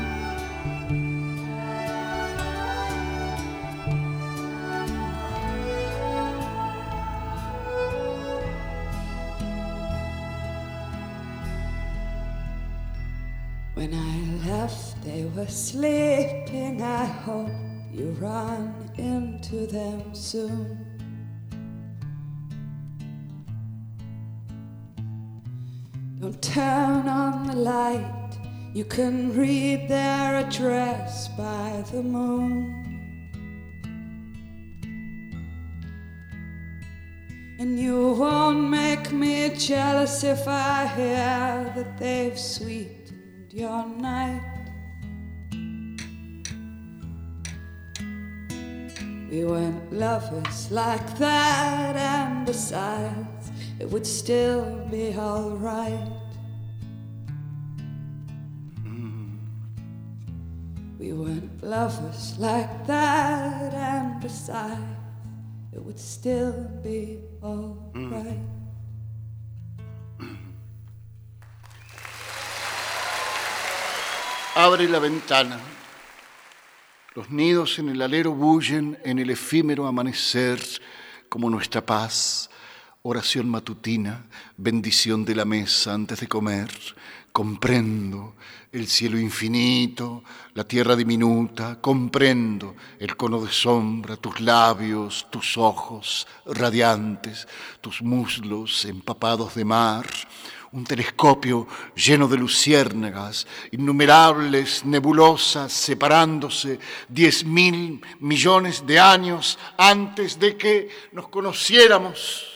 Soon. Don't turn on the light. You can read their address by the moon. And you won't make me jealous if I hear that they've sweetened your night. We weren't lovers like that, and besides, it would still be alright. We weren't lovers like that, and besides, it would still be alright. Abre la ventana. Los nidos en el alero bullen en el efímero amanecer como nuestra paz. Oración matutina, bendición de la mesa antes de comer. Comprendo el cielo infinito, la tierra diminuta. Comprendo el cono de sombra, tus labios, tus ojos radiantes, tus muslos empapados de mar un telescopio lleno de luciérnagas, innumerables nebulosas separándose diez mil millones de años antes de que nos conociéramos.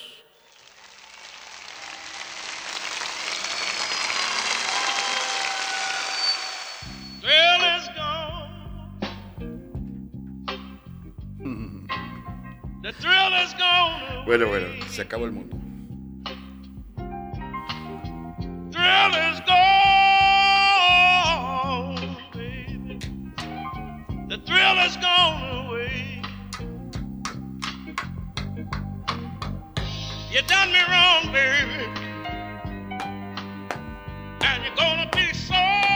Bueno, bueno, se acabó el mundo. You done me wrong, baby. And you're gonna be sorry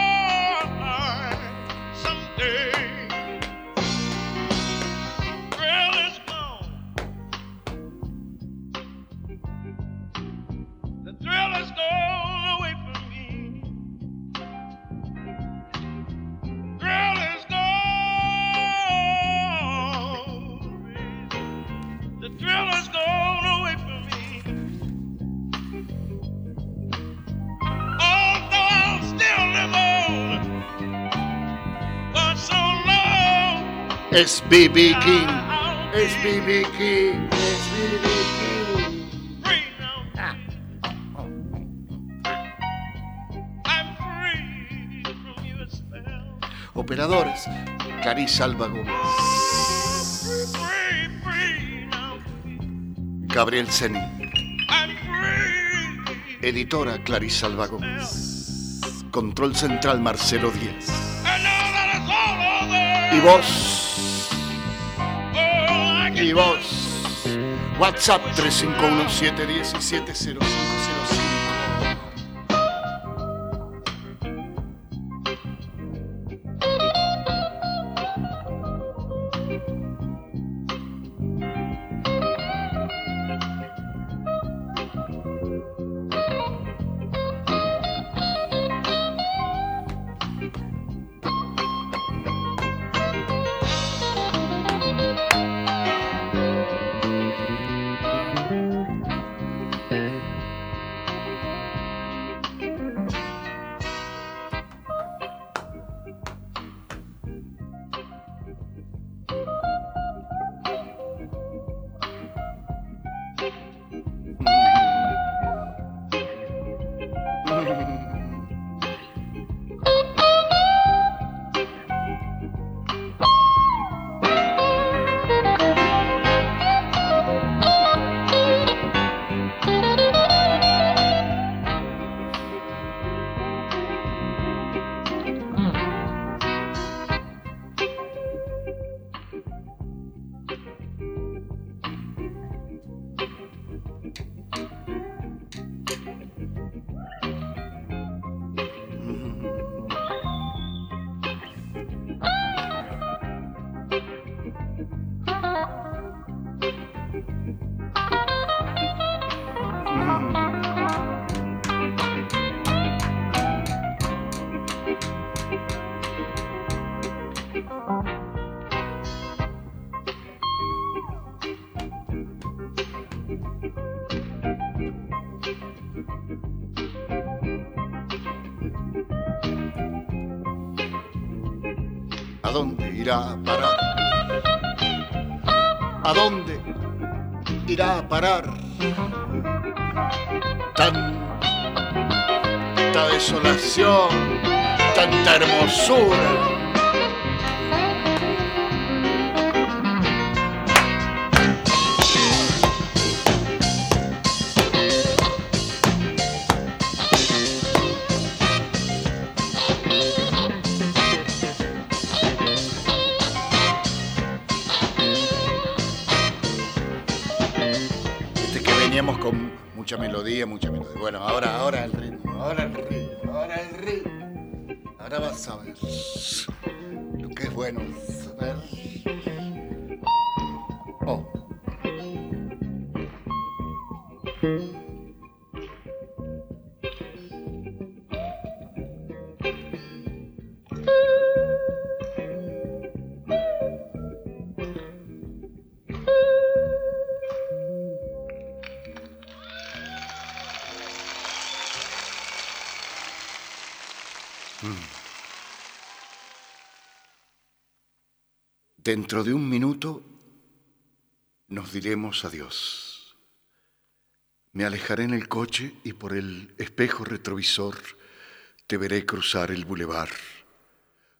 Es B.B. King. Es B.B. King. Es B.B. King. Operadores, Clarisa Alba Gómez. Gabriel Zeni. Editora Clarisa Alba Gómez. Control Central Marcelo Díaz. Y vos. WhatsApp 351 717 0505. Mm-hmm. Dentro de un minuto nos diremos adiós. Me alejaré en el coche y por el espejo retrovisor te veré cruzar el bulevar.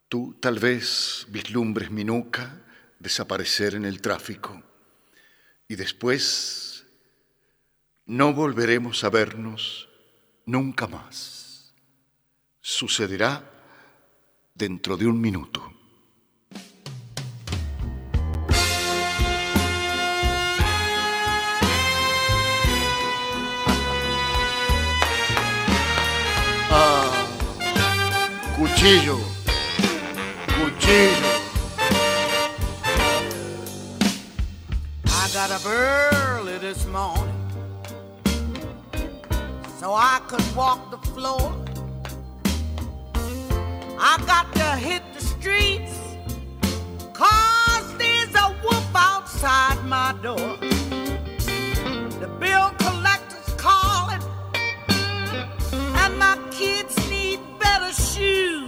Tú tal vez vislumbres mi nuca desaparecer en el tráfico y después no volveremos a vernos nunca más. Sucederá dentro de un minuto. Cuchillo, cuchillo. I got up early this morning so I could walk the floor. I got to hit the streets cause there's a wolf outside my door. The bill collector's calling and my kids need better shoes.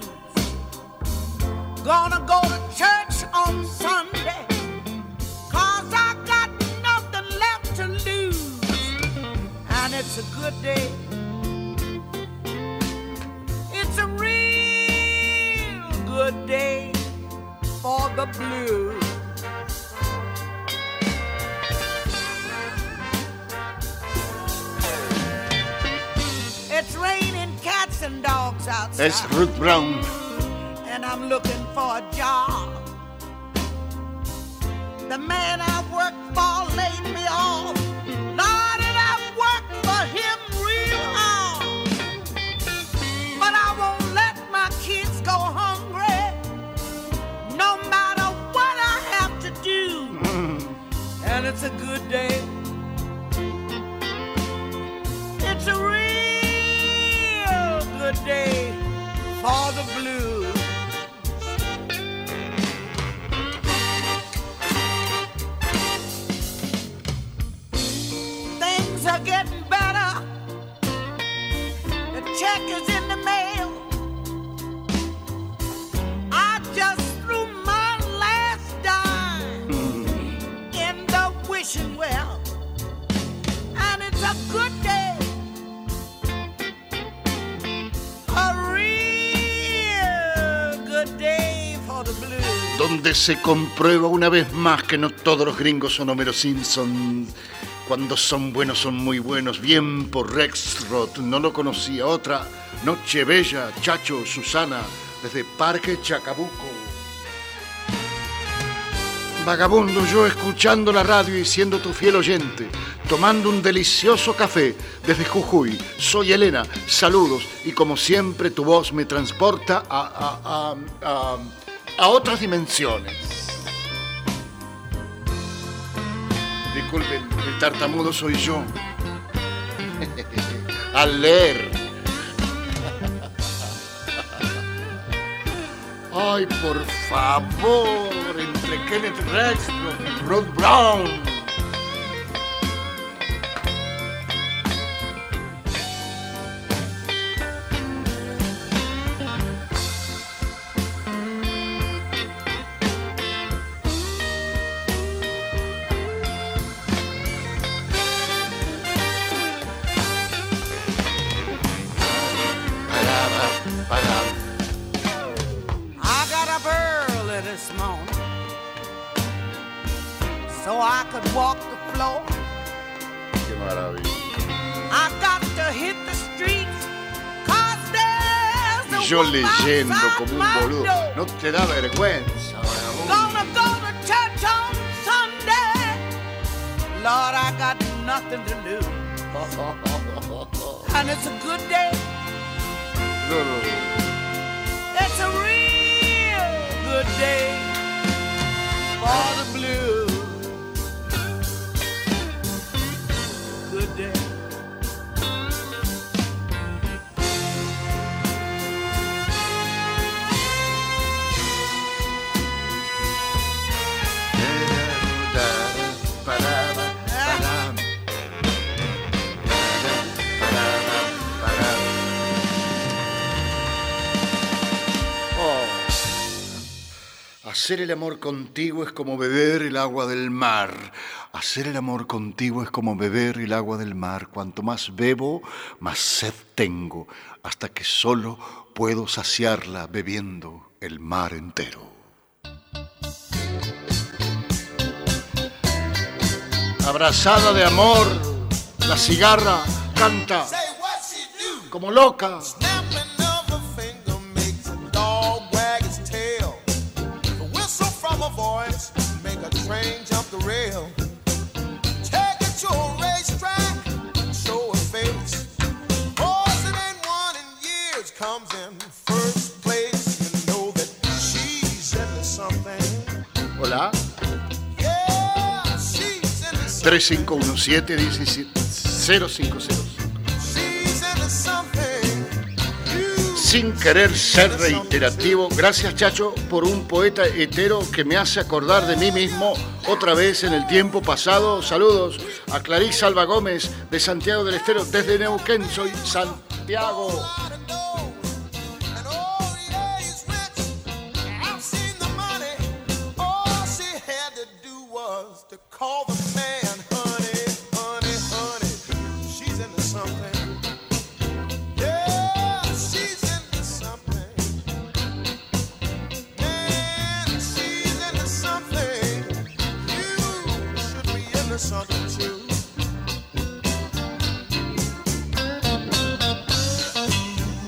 Gonna go to church on Sunday. Cause I got nothing left to lose. And it's a good day. It's a real good day for the blues. It's raining cats and dogs outside. It's Ruth Brown. And I'm looking for a job. The man I worked for laid me off. Lord, and I worked for him real hard. But I won't let my kids go hungry, no matter what I have to do. And it's a good day. It's a real good day for the blues. Donde se comprueba una vez más que no todos los gringos son Homero Simpson. Cuando son buenos, son muy buenos. Bien por Rex Roth, no lo conocía. Otra, Noche Bella, Chacho, Susana, desde Parque Chacabuco. Vagabundo, yo escuchando la radio y siendo tu fiel oyente, tomando un delicioso café desde Jujuy. Soy Elena, saludos y como siempre tu voz me transporta a- a otras dimensiones. Disculpen, el tartamudo soy yo. Al leer. Ay, por favor, entre Kenneth Rex y Rod Brown. Leyendo como un boludo. No te da vergüenza, vagabundo. Gonna go to church on Sunday. Lord, I got nothing to lose. And it's a good day. No, no, no. It's a real good day for the blues. Hacer el amor contigo es como beber el agua del mar. Hacer el amor contigo es como beber el agua del mar. Cuanto más bebo, más sed tengo, hasta que solo puedo saciarla bebiendo el mar entero. Abrazada de amor, la cigarra canta como loca. Voice make a train jump the rail. Take it to a racetrack, show a face. Ain't won in years comes in first place. You know that she's into something. Hola. Yeah, she's into something. 3517 050. Sin querer ser reiterativo, gracias Chacho por un poeta hetero que me hace acordar de mí mismo otra vez en el tiempo pasado. Saludos a Clarice Alba Gómez de Santiago del Estero, desde Neuquén, soy Santiago.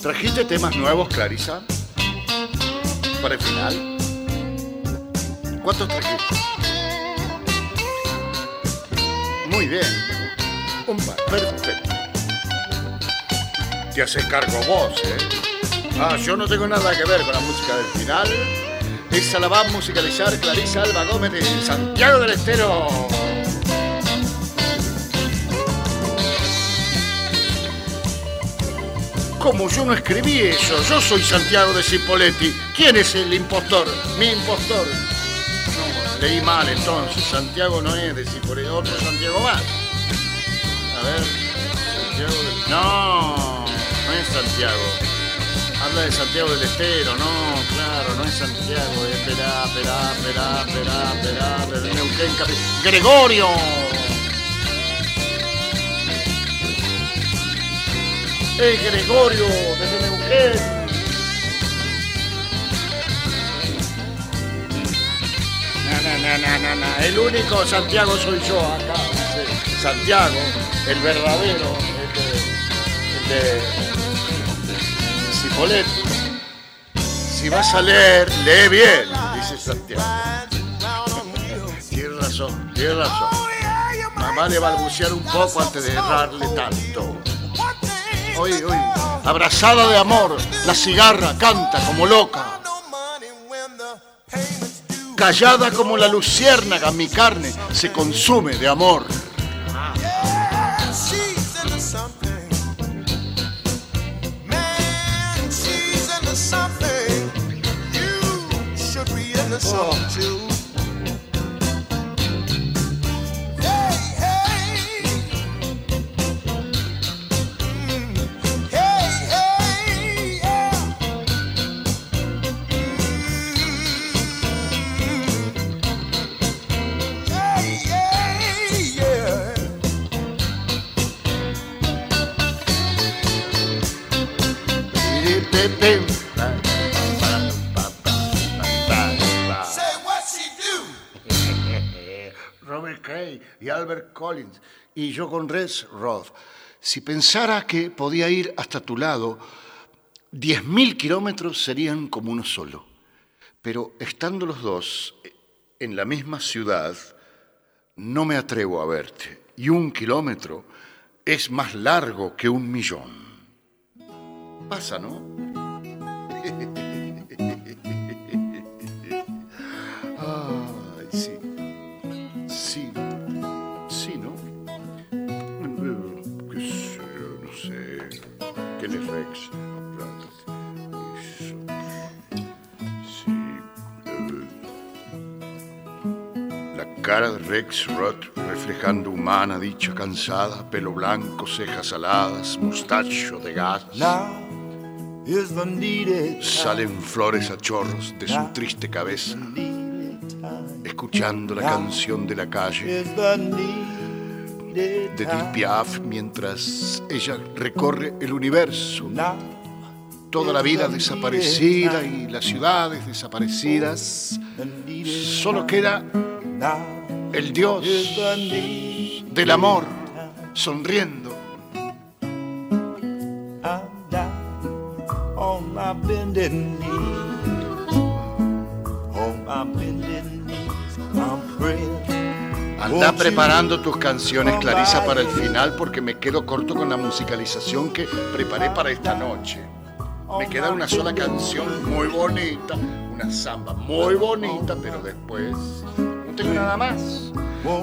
¿Trajiste temas nuevos, Clarisa? Para el final. ¿Cuántos trajiste? Muy bien. Un par, perfecto. Te haces cargo vos, ¿eh? Ah, yo no tengo nada que ver con la música del final. Esa la va a musicalizar Clarisa Alba Gómez de Santiago del Estero. Como yo no escribí eso, yo soy Santiago de Cipoletti. ¿Quién es el impostor? Mi impostor. Leí mal entonces. Santiago no es de Cipoletti, otro Santiago más. A ver, Santiago del... No, no es Santiago. Habla de Santiago del Estero, no, claro, no es Santiago, es Perá, Perá, Perá, Perá, Gregorio. Es Gregorio, desde Neuquén. No, no, no, no. El único Santiago soy yo acá. dice Santiago, el verdadero, el de, el de Cipoletti. Si vas a leer, lee bien, dice Santiago. Tienes razón, tienes razón. Mamá le balbucear un poco antes de errarle tanto. Abrazada de amor, la cigarra canta como loca. Callada como la luciérnaga, mi carne se consume de amor. Albert Collins y yo con Rex Roth. Si pensara que podía ir hasta tu lado, 10.000 kilómetros serían como uno solo. Pero estando los dos en la misma ciudad, no me atrevo a verte. Y un kilómetro es más largo que un millón. Pasa, ¿no? Cara de Rex Roth reflejando humana dicha cansada, pelo blanco, cejas aladas, mustacho de gas. Salen flores a chorros de su triste cabeza, escuchando la canción de la calle de Edith Piaf mientras ella recorre el universo. Toda la vida desaparecida y las ciudades desaparecidas. Solo queda el Dios del amor sonriendo. Anda preparando tus canciones, Clarisa, para el final porque me quedo corto con la musicalización que preparé para esta noche. Me queda una sola canción muy bonita, una samba muy bonita, pero después nada más,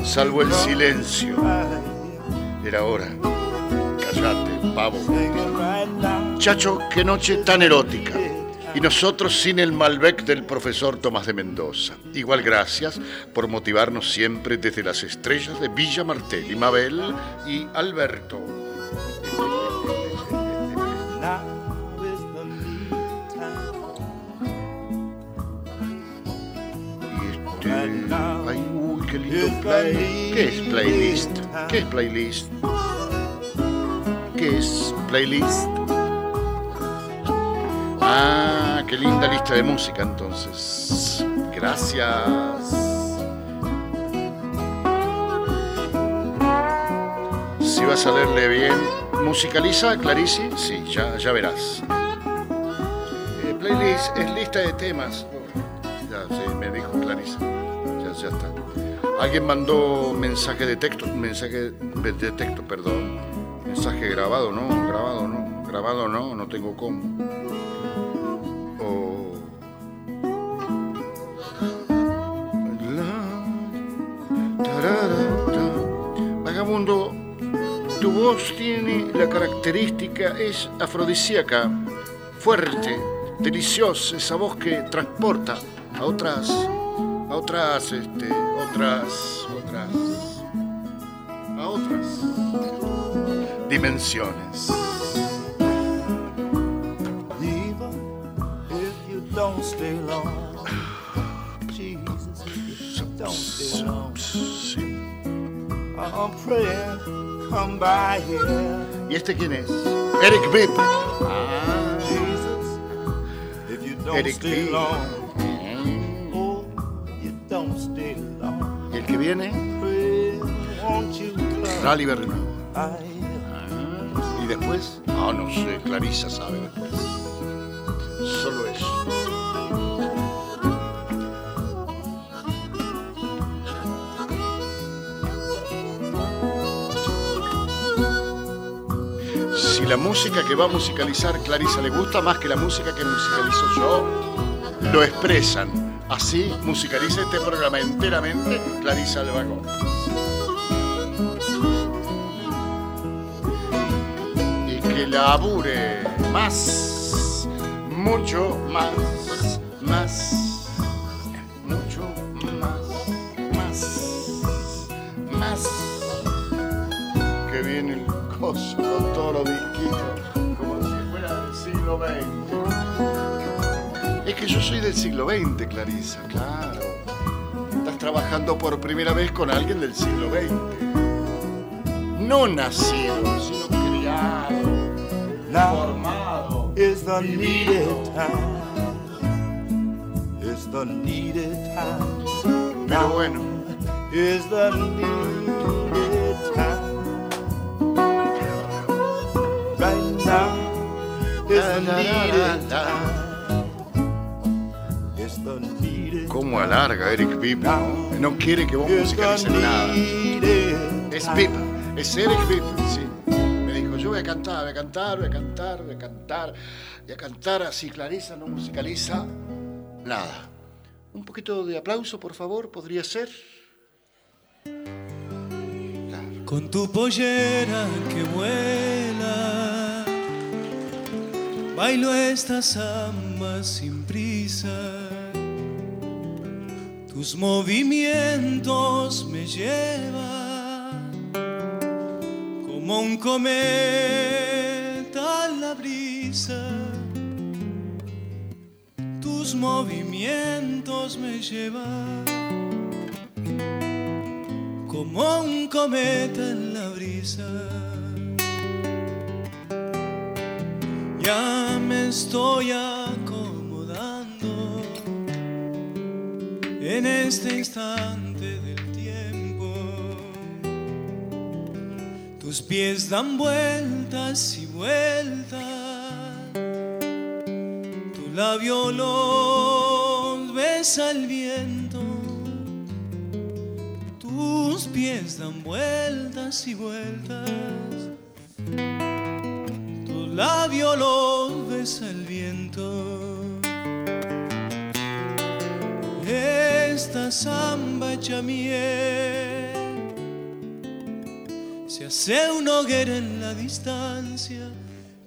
salvo el silencio. Era hora. Cállate, pavo. Chacho, qué noche tan erótica. Y nosotros sin el Malbec del profesor Tomás de Mendoza. Igual gracias por motivarnos siempre desde las estrellas de Villa Martel y Mabel y Alberto. este... Qué lindo play. ¿Qué es playlist? ¿Qué es playlist? ¿Qué es playlist? Ah, qué linda lista de música entonces. Gracias. Si vas a leerle bien, musicaliza, Clarice, sí, ya, ya verás. playlist es lista de temas. Ya, sí, me dijo Clarisa. Ya, ya está. Alguien mandó mensaje de texto, mensaje de texto, perdón. Mensaje grabado, no, grabado, no. Grabado, no, no tengo cómo. O... La- tararata. Vagabundo, tu voz tiene la característica, es afrodisíaca, fuerte, deliciosa, esa voz que transporta a otras, a otras, este, otras, otras, a otras dimensiones. ¿Y este quién es? Eric Bibb. Jesus, if you don't Eric stay long, que viene? Rally Berlino. by? ¿Y después? Ah, no sé, Clarisa sabe después. Solo eso. Si la música que va a musicalizar Clarisa le gusta más que la música que musicalizo yo, lo expresan. Así musicaliza este programa enteramente Clarisa Albacón. y que labure más, mucho más, más, mucho más, más, más. Que viene el coso con todos los como si fuera del siglo XX. Es que yo soy del siglo XX, Clarisa, claro. Estás trabajando por primera vez con alguien del siglo XX no nacido, sino criado, Now formado. is the needed time. It's the needed time. Pero bueno, Is the needed time. Right now is the needed time. Cómo alarga Eric Bibb, ¿no? Quiere que vos musicalices nada. Es. Bibb, es Eric Bibb, sí. Me dijo, yo voy a cantar, voy a cantar, voy a cantar, voy a cantar, voy a cantar así, Clarisa no musicaliza nada. Un poquito de aplauso, por favor, podría ser. Con tu pollera que vuela, bailo esta samba sin prisa. Tus movimientos me llevan como un cometa a la brisa. Tus movimientos me llevan como un cometa en la brisa. Ya me estoy en este instante del tiempo. Tus pies dan vueltas y vueltas, tu labio los besa el viento. Tus pies dan vueltas y vueltas. Tu labio los besa el viento. Esta samba hecha miel. Se hace una hoguera en la distancia.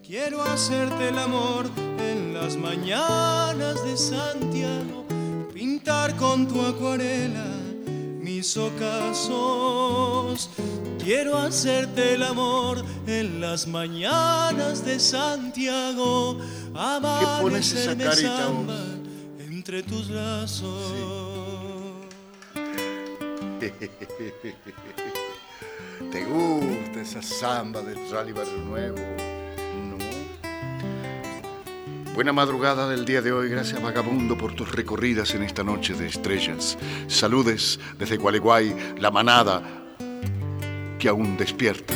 Quiero hacerte el amor en las mañanas de Santiago, pintar con tu acuarela mis ocasos. Quiero hacerte el amor en las mañanas de Santiago, pones esa amanecerme carita, samba entre tus brazos. ¿Te gusta esa samba del Rally Barrio Nuevo? No. Buena madrugada del día de hoy, gracias Vagabundo por tus recorridas en esta noche de estrellas. Saludes desde Gualeguay, la manada que aún despierta.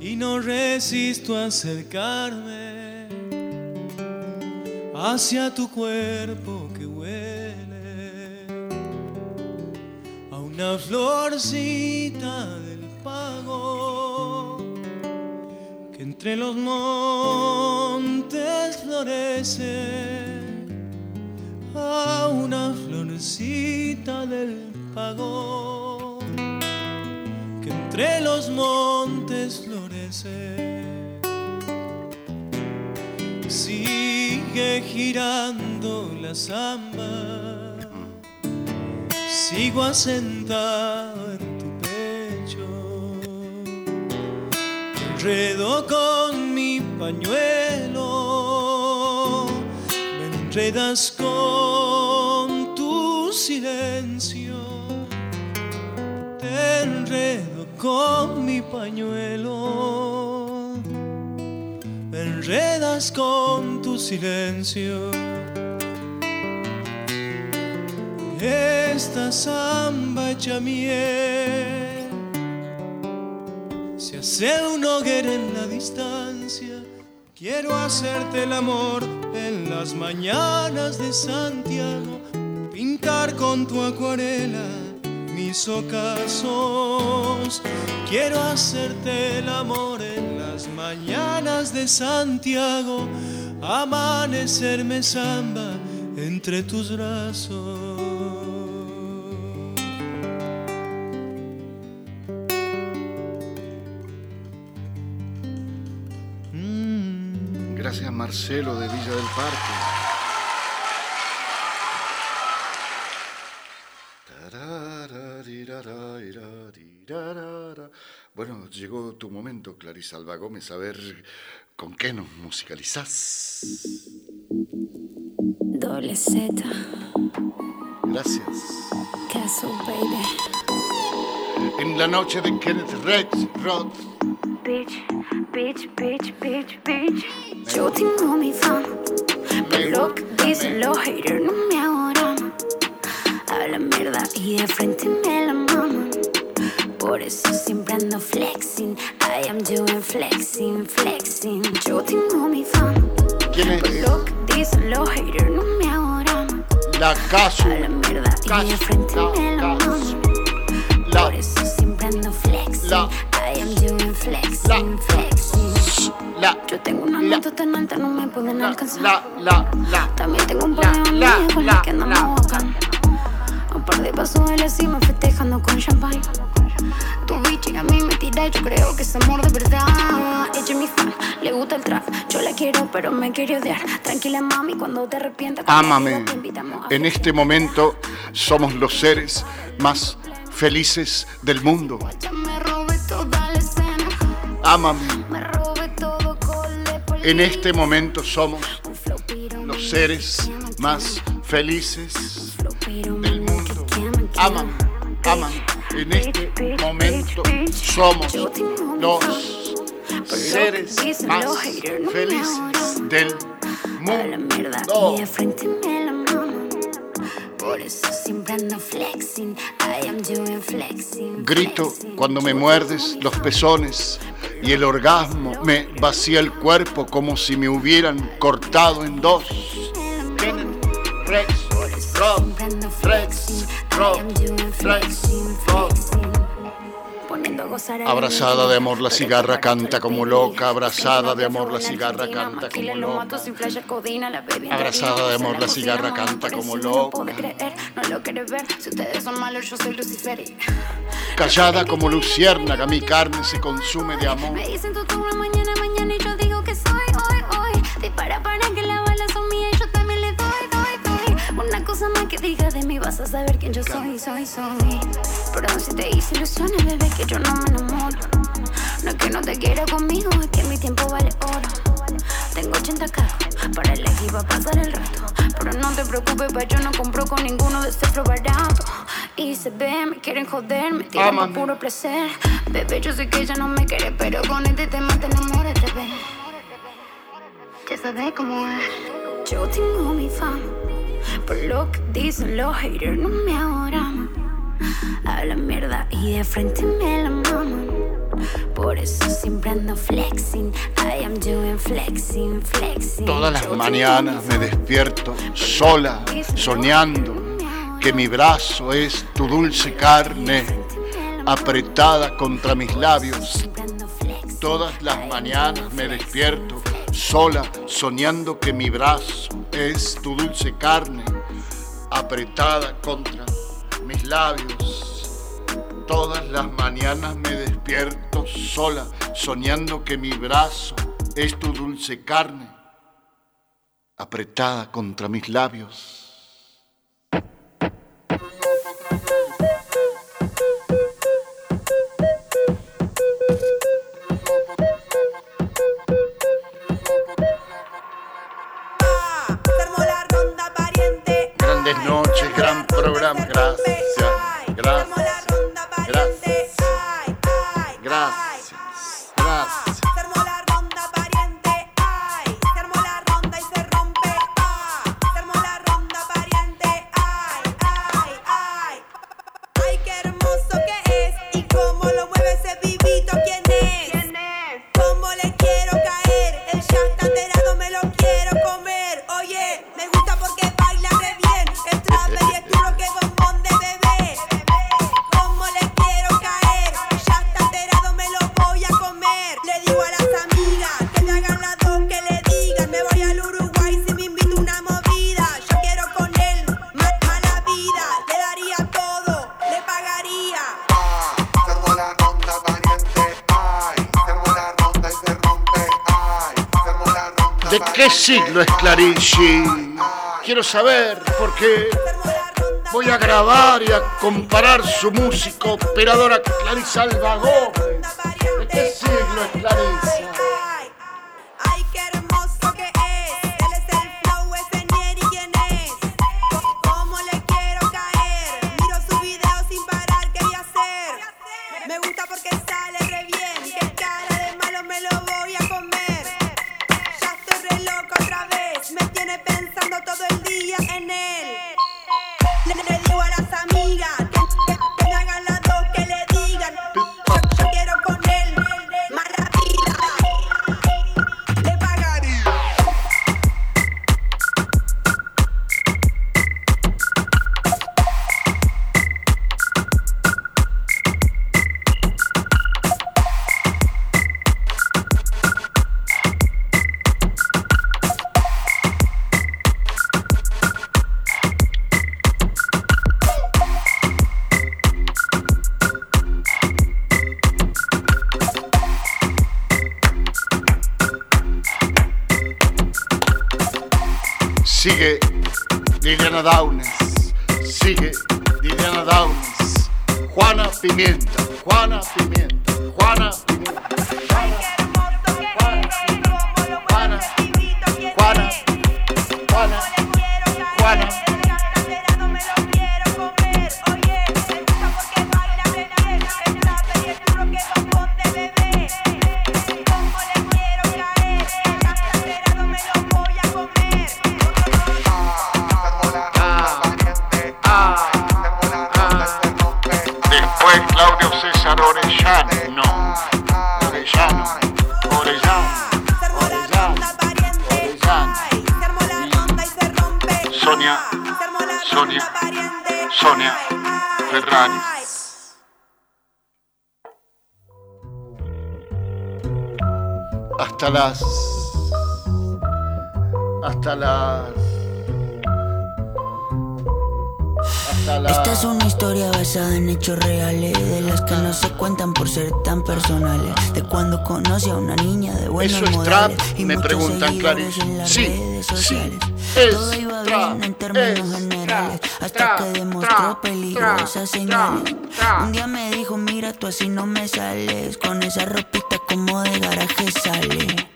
y no resisto a acercarme hacia tu cuerpo que huele a una florcita del pago que entre los montes florece a una florcita del pago que entre los montes florece. Sigue girando la samba, sigo asentado en tu pecho, enredo con mi pañuelo, me enredas con tu silencio, te enredo con mi pañuelo, me enredas con silencio. Esta samba hecha miel se hace un hoguera en la distancia. Quiero hacerte el amor en las mañanas de Santiago, pintar con tu acuarela mis ocasos. Quiero hacerte el amor en las mañanas de Santiago, amanecerme samba entre tus brazos. Gracias Marcelo de Villa del Parque. Bueno, llegó tu momento, Clarisa Alba Gómez, a ver con qué nos musicalizás. Doble Z, Gracias. Castle Baby. En la noche de Kenneth Rex Roth. Bitch, bitch, bitch, bitch, bitch. Yo tengo mi fama. Pero lo que dicen los haters no me adoran. Habla mierda y de frente me la maman. Por eso siempre ando flexing. I am doing flexing, flexing. Yo tengo mi fama. ¿Quién es? Por lo que dicen los haters no me adoran. La Casu. Habla mierda y de frente me la maman. La, Por eso siempre ando flexing. La- I am doing flexing, flexing. la, Yo tengo una La- nota tan alta, no me pueden alcanzar. la, la, la. También tengo un par de La- la- las que andamos la- bacán. Un par de pasos de la cima festejando con champagne. Tu bichi a mí me tira y yo creo que es amor de verdad. Ella es mi fan, le gusta el trap. Yo la quiero, pero me quiere odiar. Tranquila, mami, cuando te arrepientas. Ámame. conmigo te invitamos a En este momento somos los seres más felices del mundo. Ámame. Poli- En este momento somos los seres más felices del mundo. Ámame, ámame. En este momento somos los seres más felices del mundo. Grito cuando me muerdes los pezones y el orgasmo me vacía el cuerpo como si me hubieran cortado en dos. Rex, Poniendo a gozar a la Abrazada de amor la cigarra canta como loca, abrazada de amor la cigarra canta como loca. la Abrazada de amor la cigarra canta como loca. No puede creer, no lo quiere ver. Si ustedes son malos, yo soy Lucifer. y- Callada como luciérnaga, mi carne se consume de amor. Me dicen tú una mañana, mañana y yo digo que soy hoy, hoy. Dispara para que las Una cosa más que diga de mí vas a saber quién yo soy, soy, soy. Perdón si te hice ilusiones, bebé, que yo no me enamoro. No es que no te quiera conmigo, es que mi tiempo vale oro. Tengo 80 carros para elegir para pasar el rato. Pero no te preocupes, pa' yo no compro con ninguno de flow barato. Y se ve, me quieren joder, me tiran por Ámame. puro placer. Bebé, yo sé que ella no me quiere, pero con este tema te enamoras, ven. Ya sabes cómo es. Yo tengo mi fama. Por lo que dicen los haters, no me adoran. Hablan mierda y de frente me la maman. Por eso siempre ando flexing. I I'm doing flexing, flexing. Todas las mañanas me despierto sola, soñando que mi brazo es tu dulce carne apretada contra mis labios. Todas las mañanas me despierto sola, soñando que mi brazo es tu dulce carne apretada contra mis labios. Todas las mañanas me despierto sola, soñando que mi brazo es tu dulce carne apretada contra mis labios. Quiero saber porque voy a grabar y a comparar su música operadora Clarice Alba trap, y me preguntan, las Sí, sí, es Todo iba trap, bien en términos es generales, trap, hasta que demostró peligrosas señales. Un día me dijo, mira tú así no me sales, con esa ropita como de garaje sale.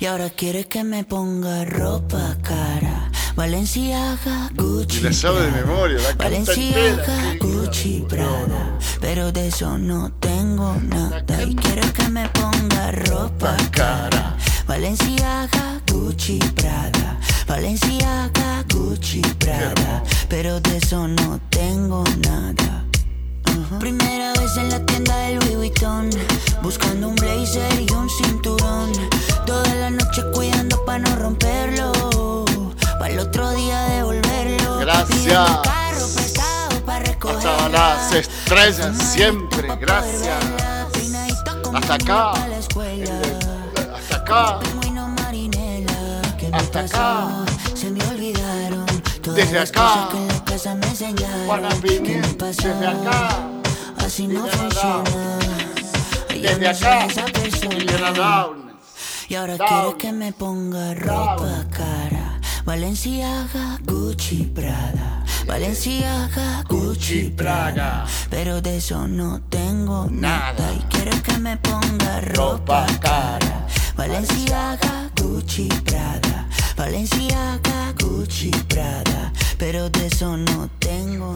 Y ahora quiere que me ponga ropa cara. Valenciaga, Gucci. Y la sabe de memoria, la Valenciaga, entera. Pero de eso no tengo nada. Y quiero que me ponga ropa cara. Valenciaga, Gucci Prada. Valenciaga, Gucci Prada. Pero de eso no tengo nada. Uh-huh. Primera vez en la tienda del Louis Vuitton Buscando un blazer y un cinturón Toda la noche cuidando para no romperlo Para el otro día devolverlo Gracias hasta las estrellas siempre. Gracias. Hasta acá. Hasta acá. Hasta acá. Se me olvidaron todas Desde acá. Juana Pimienta, desde acá. Así no Liliana funciona. Ya Desde acá. Liliana Downes. Y ahora Down. quiere que me ponga ropa cara. Valenciaga, Gucci, Prada. Valenciaga, Gucci, Prada. Pero de eso no tengo nada. Y quiere que me ponga ropa cara. Valenciaga, Gucci, Prada. Valenciaga, Gucci, Prada. Pero de eso no tengo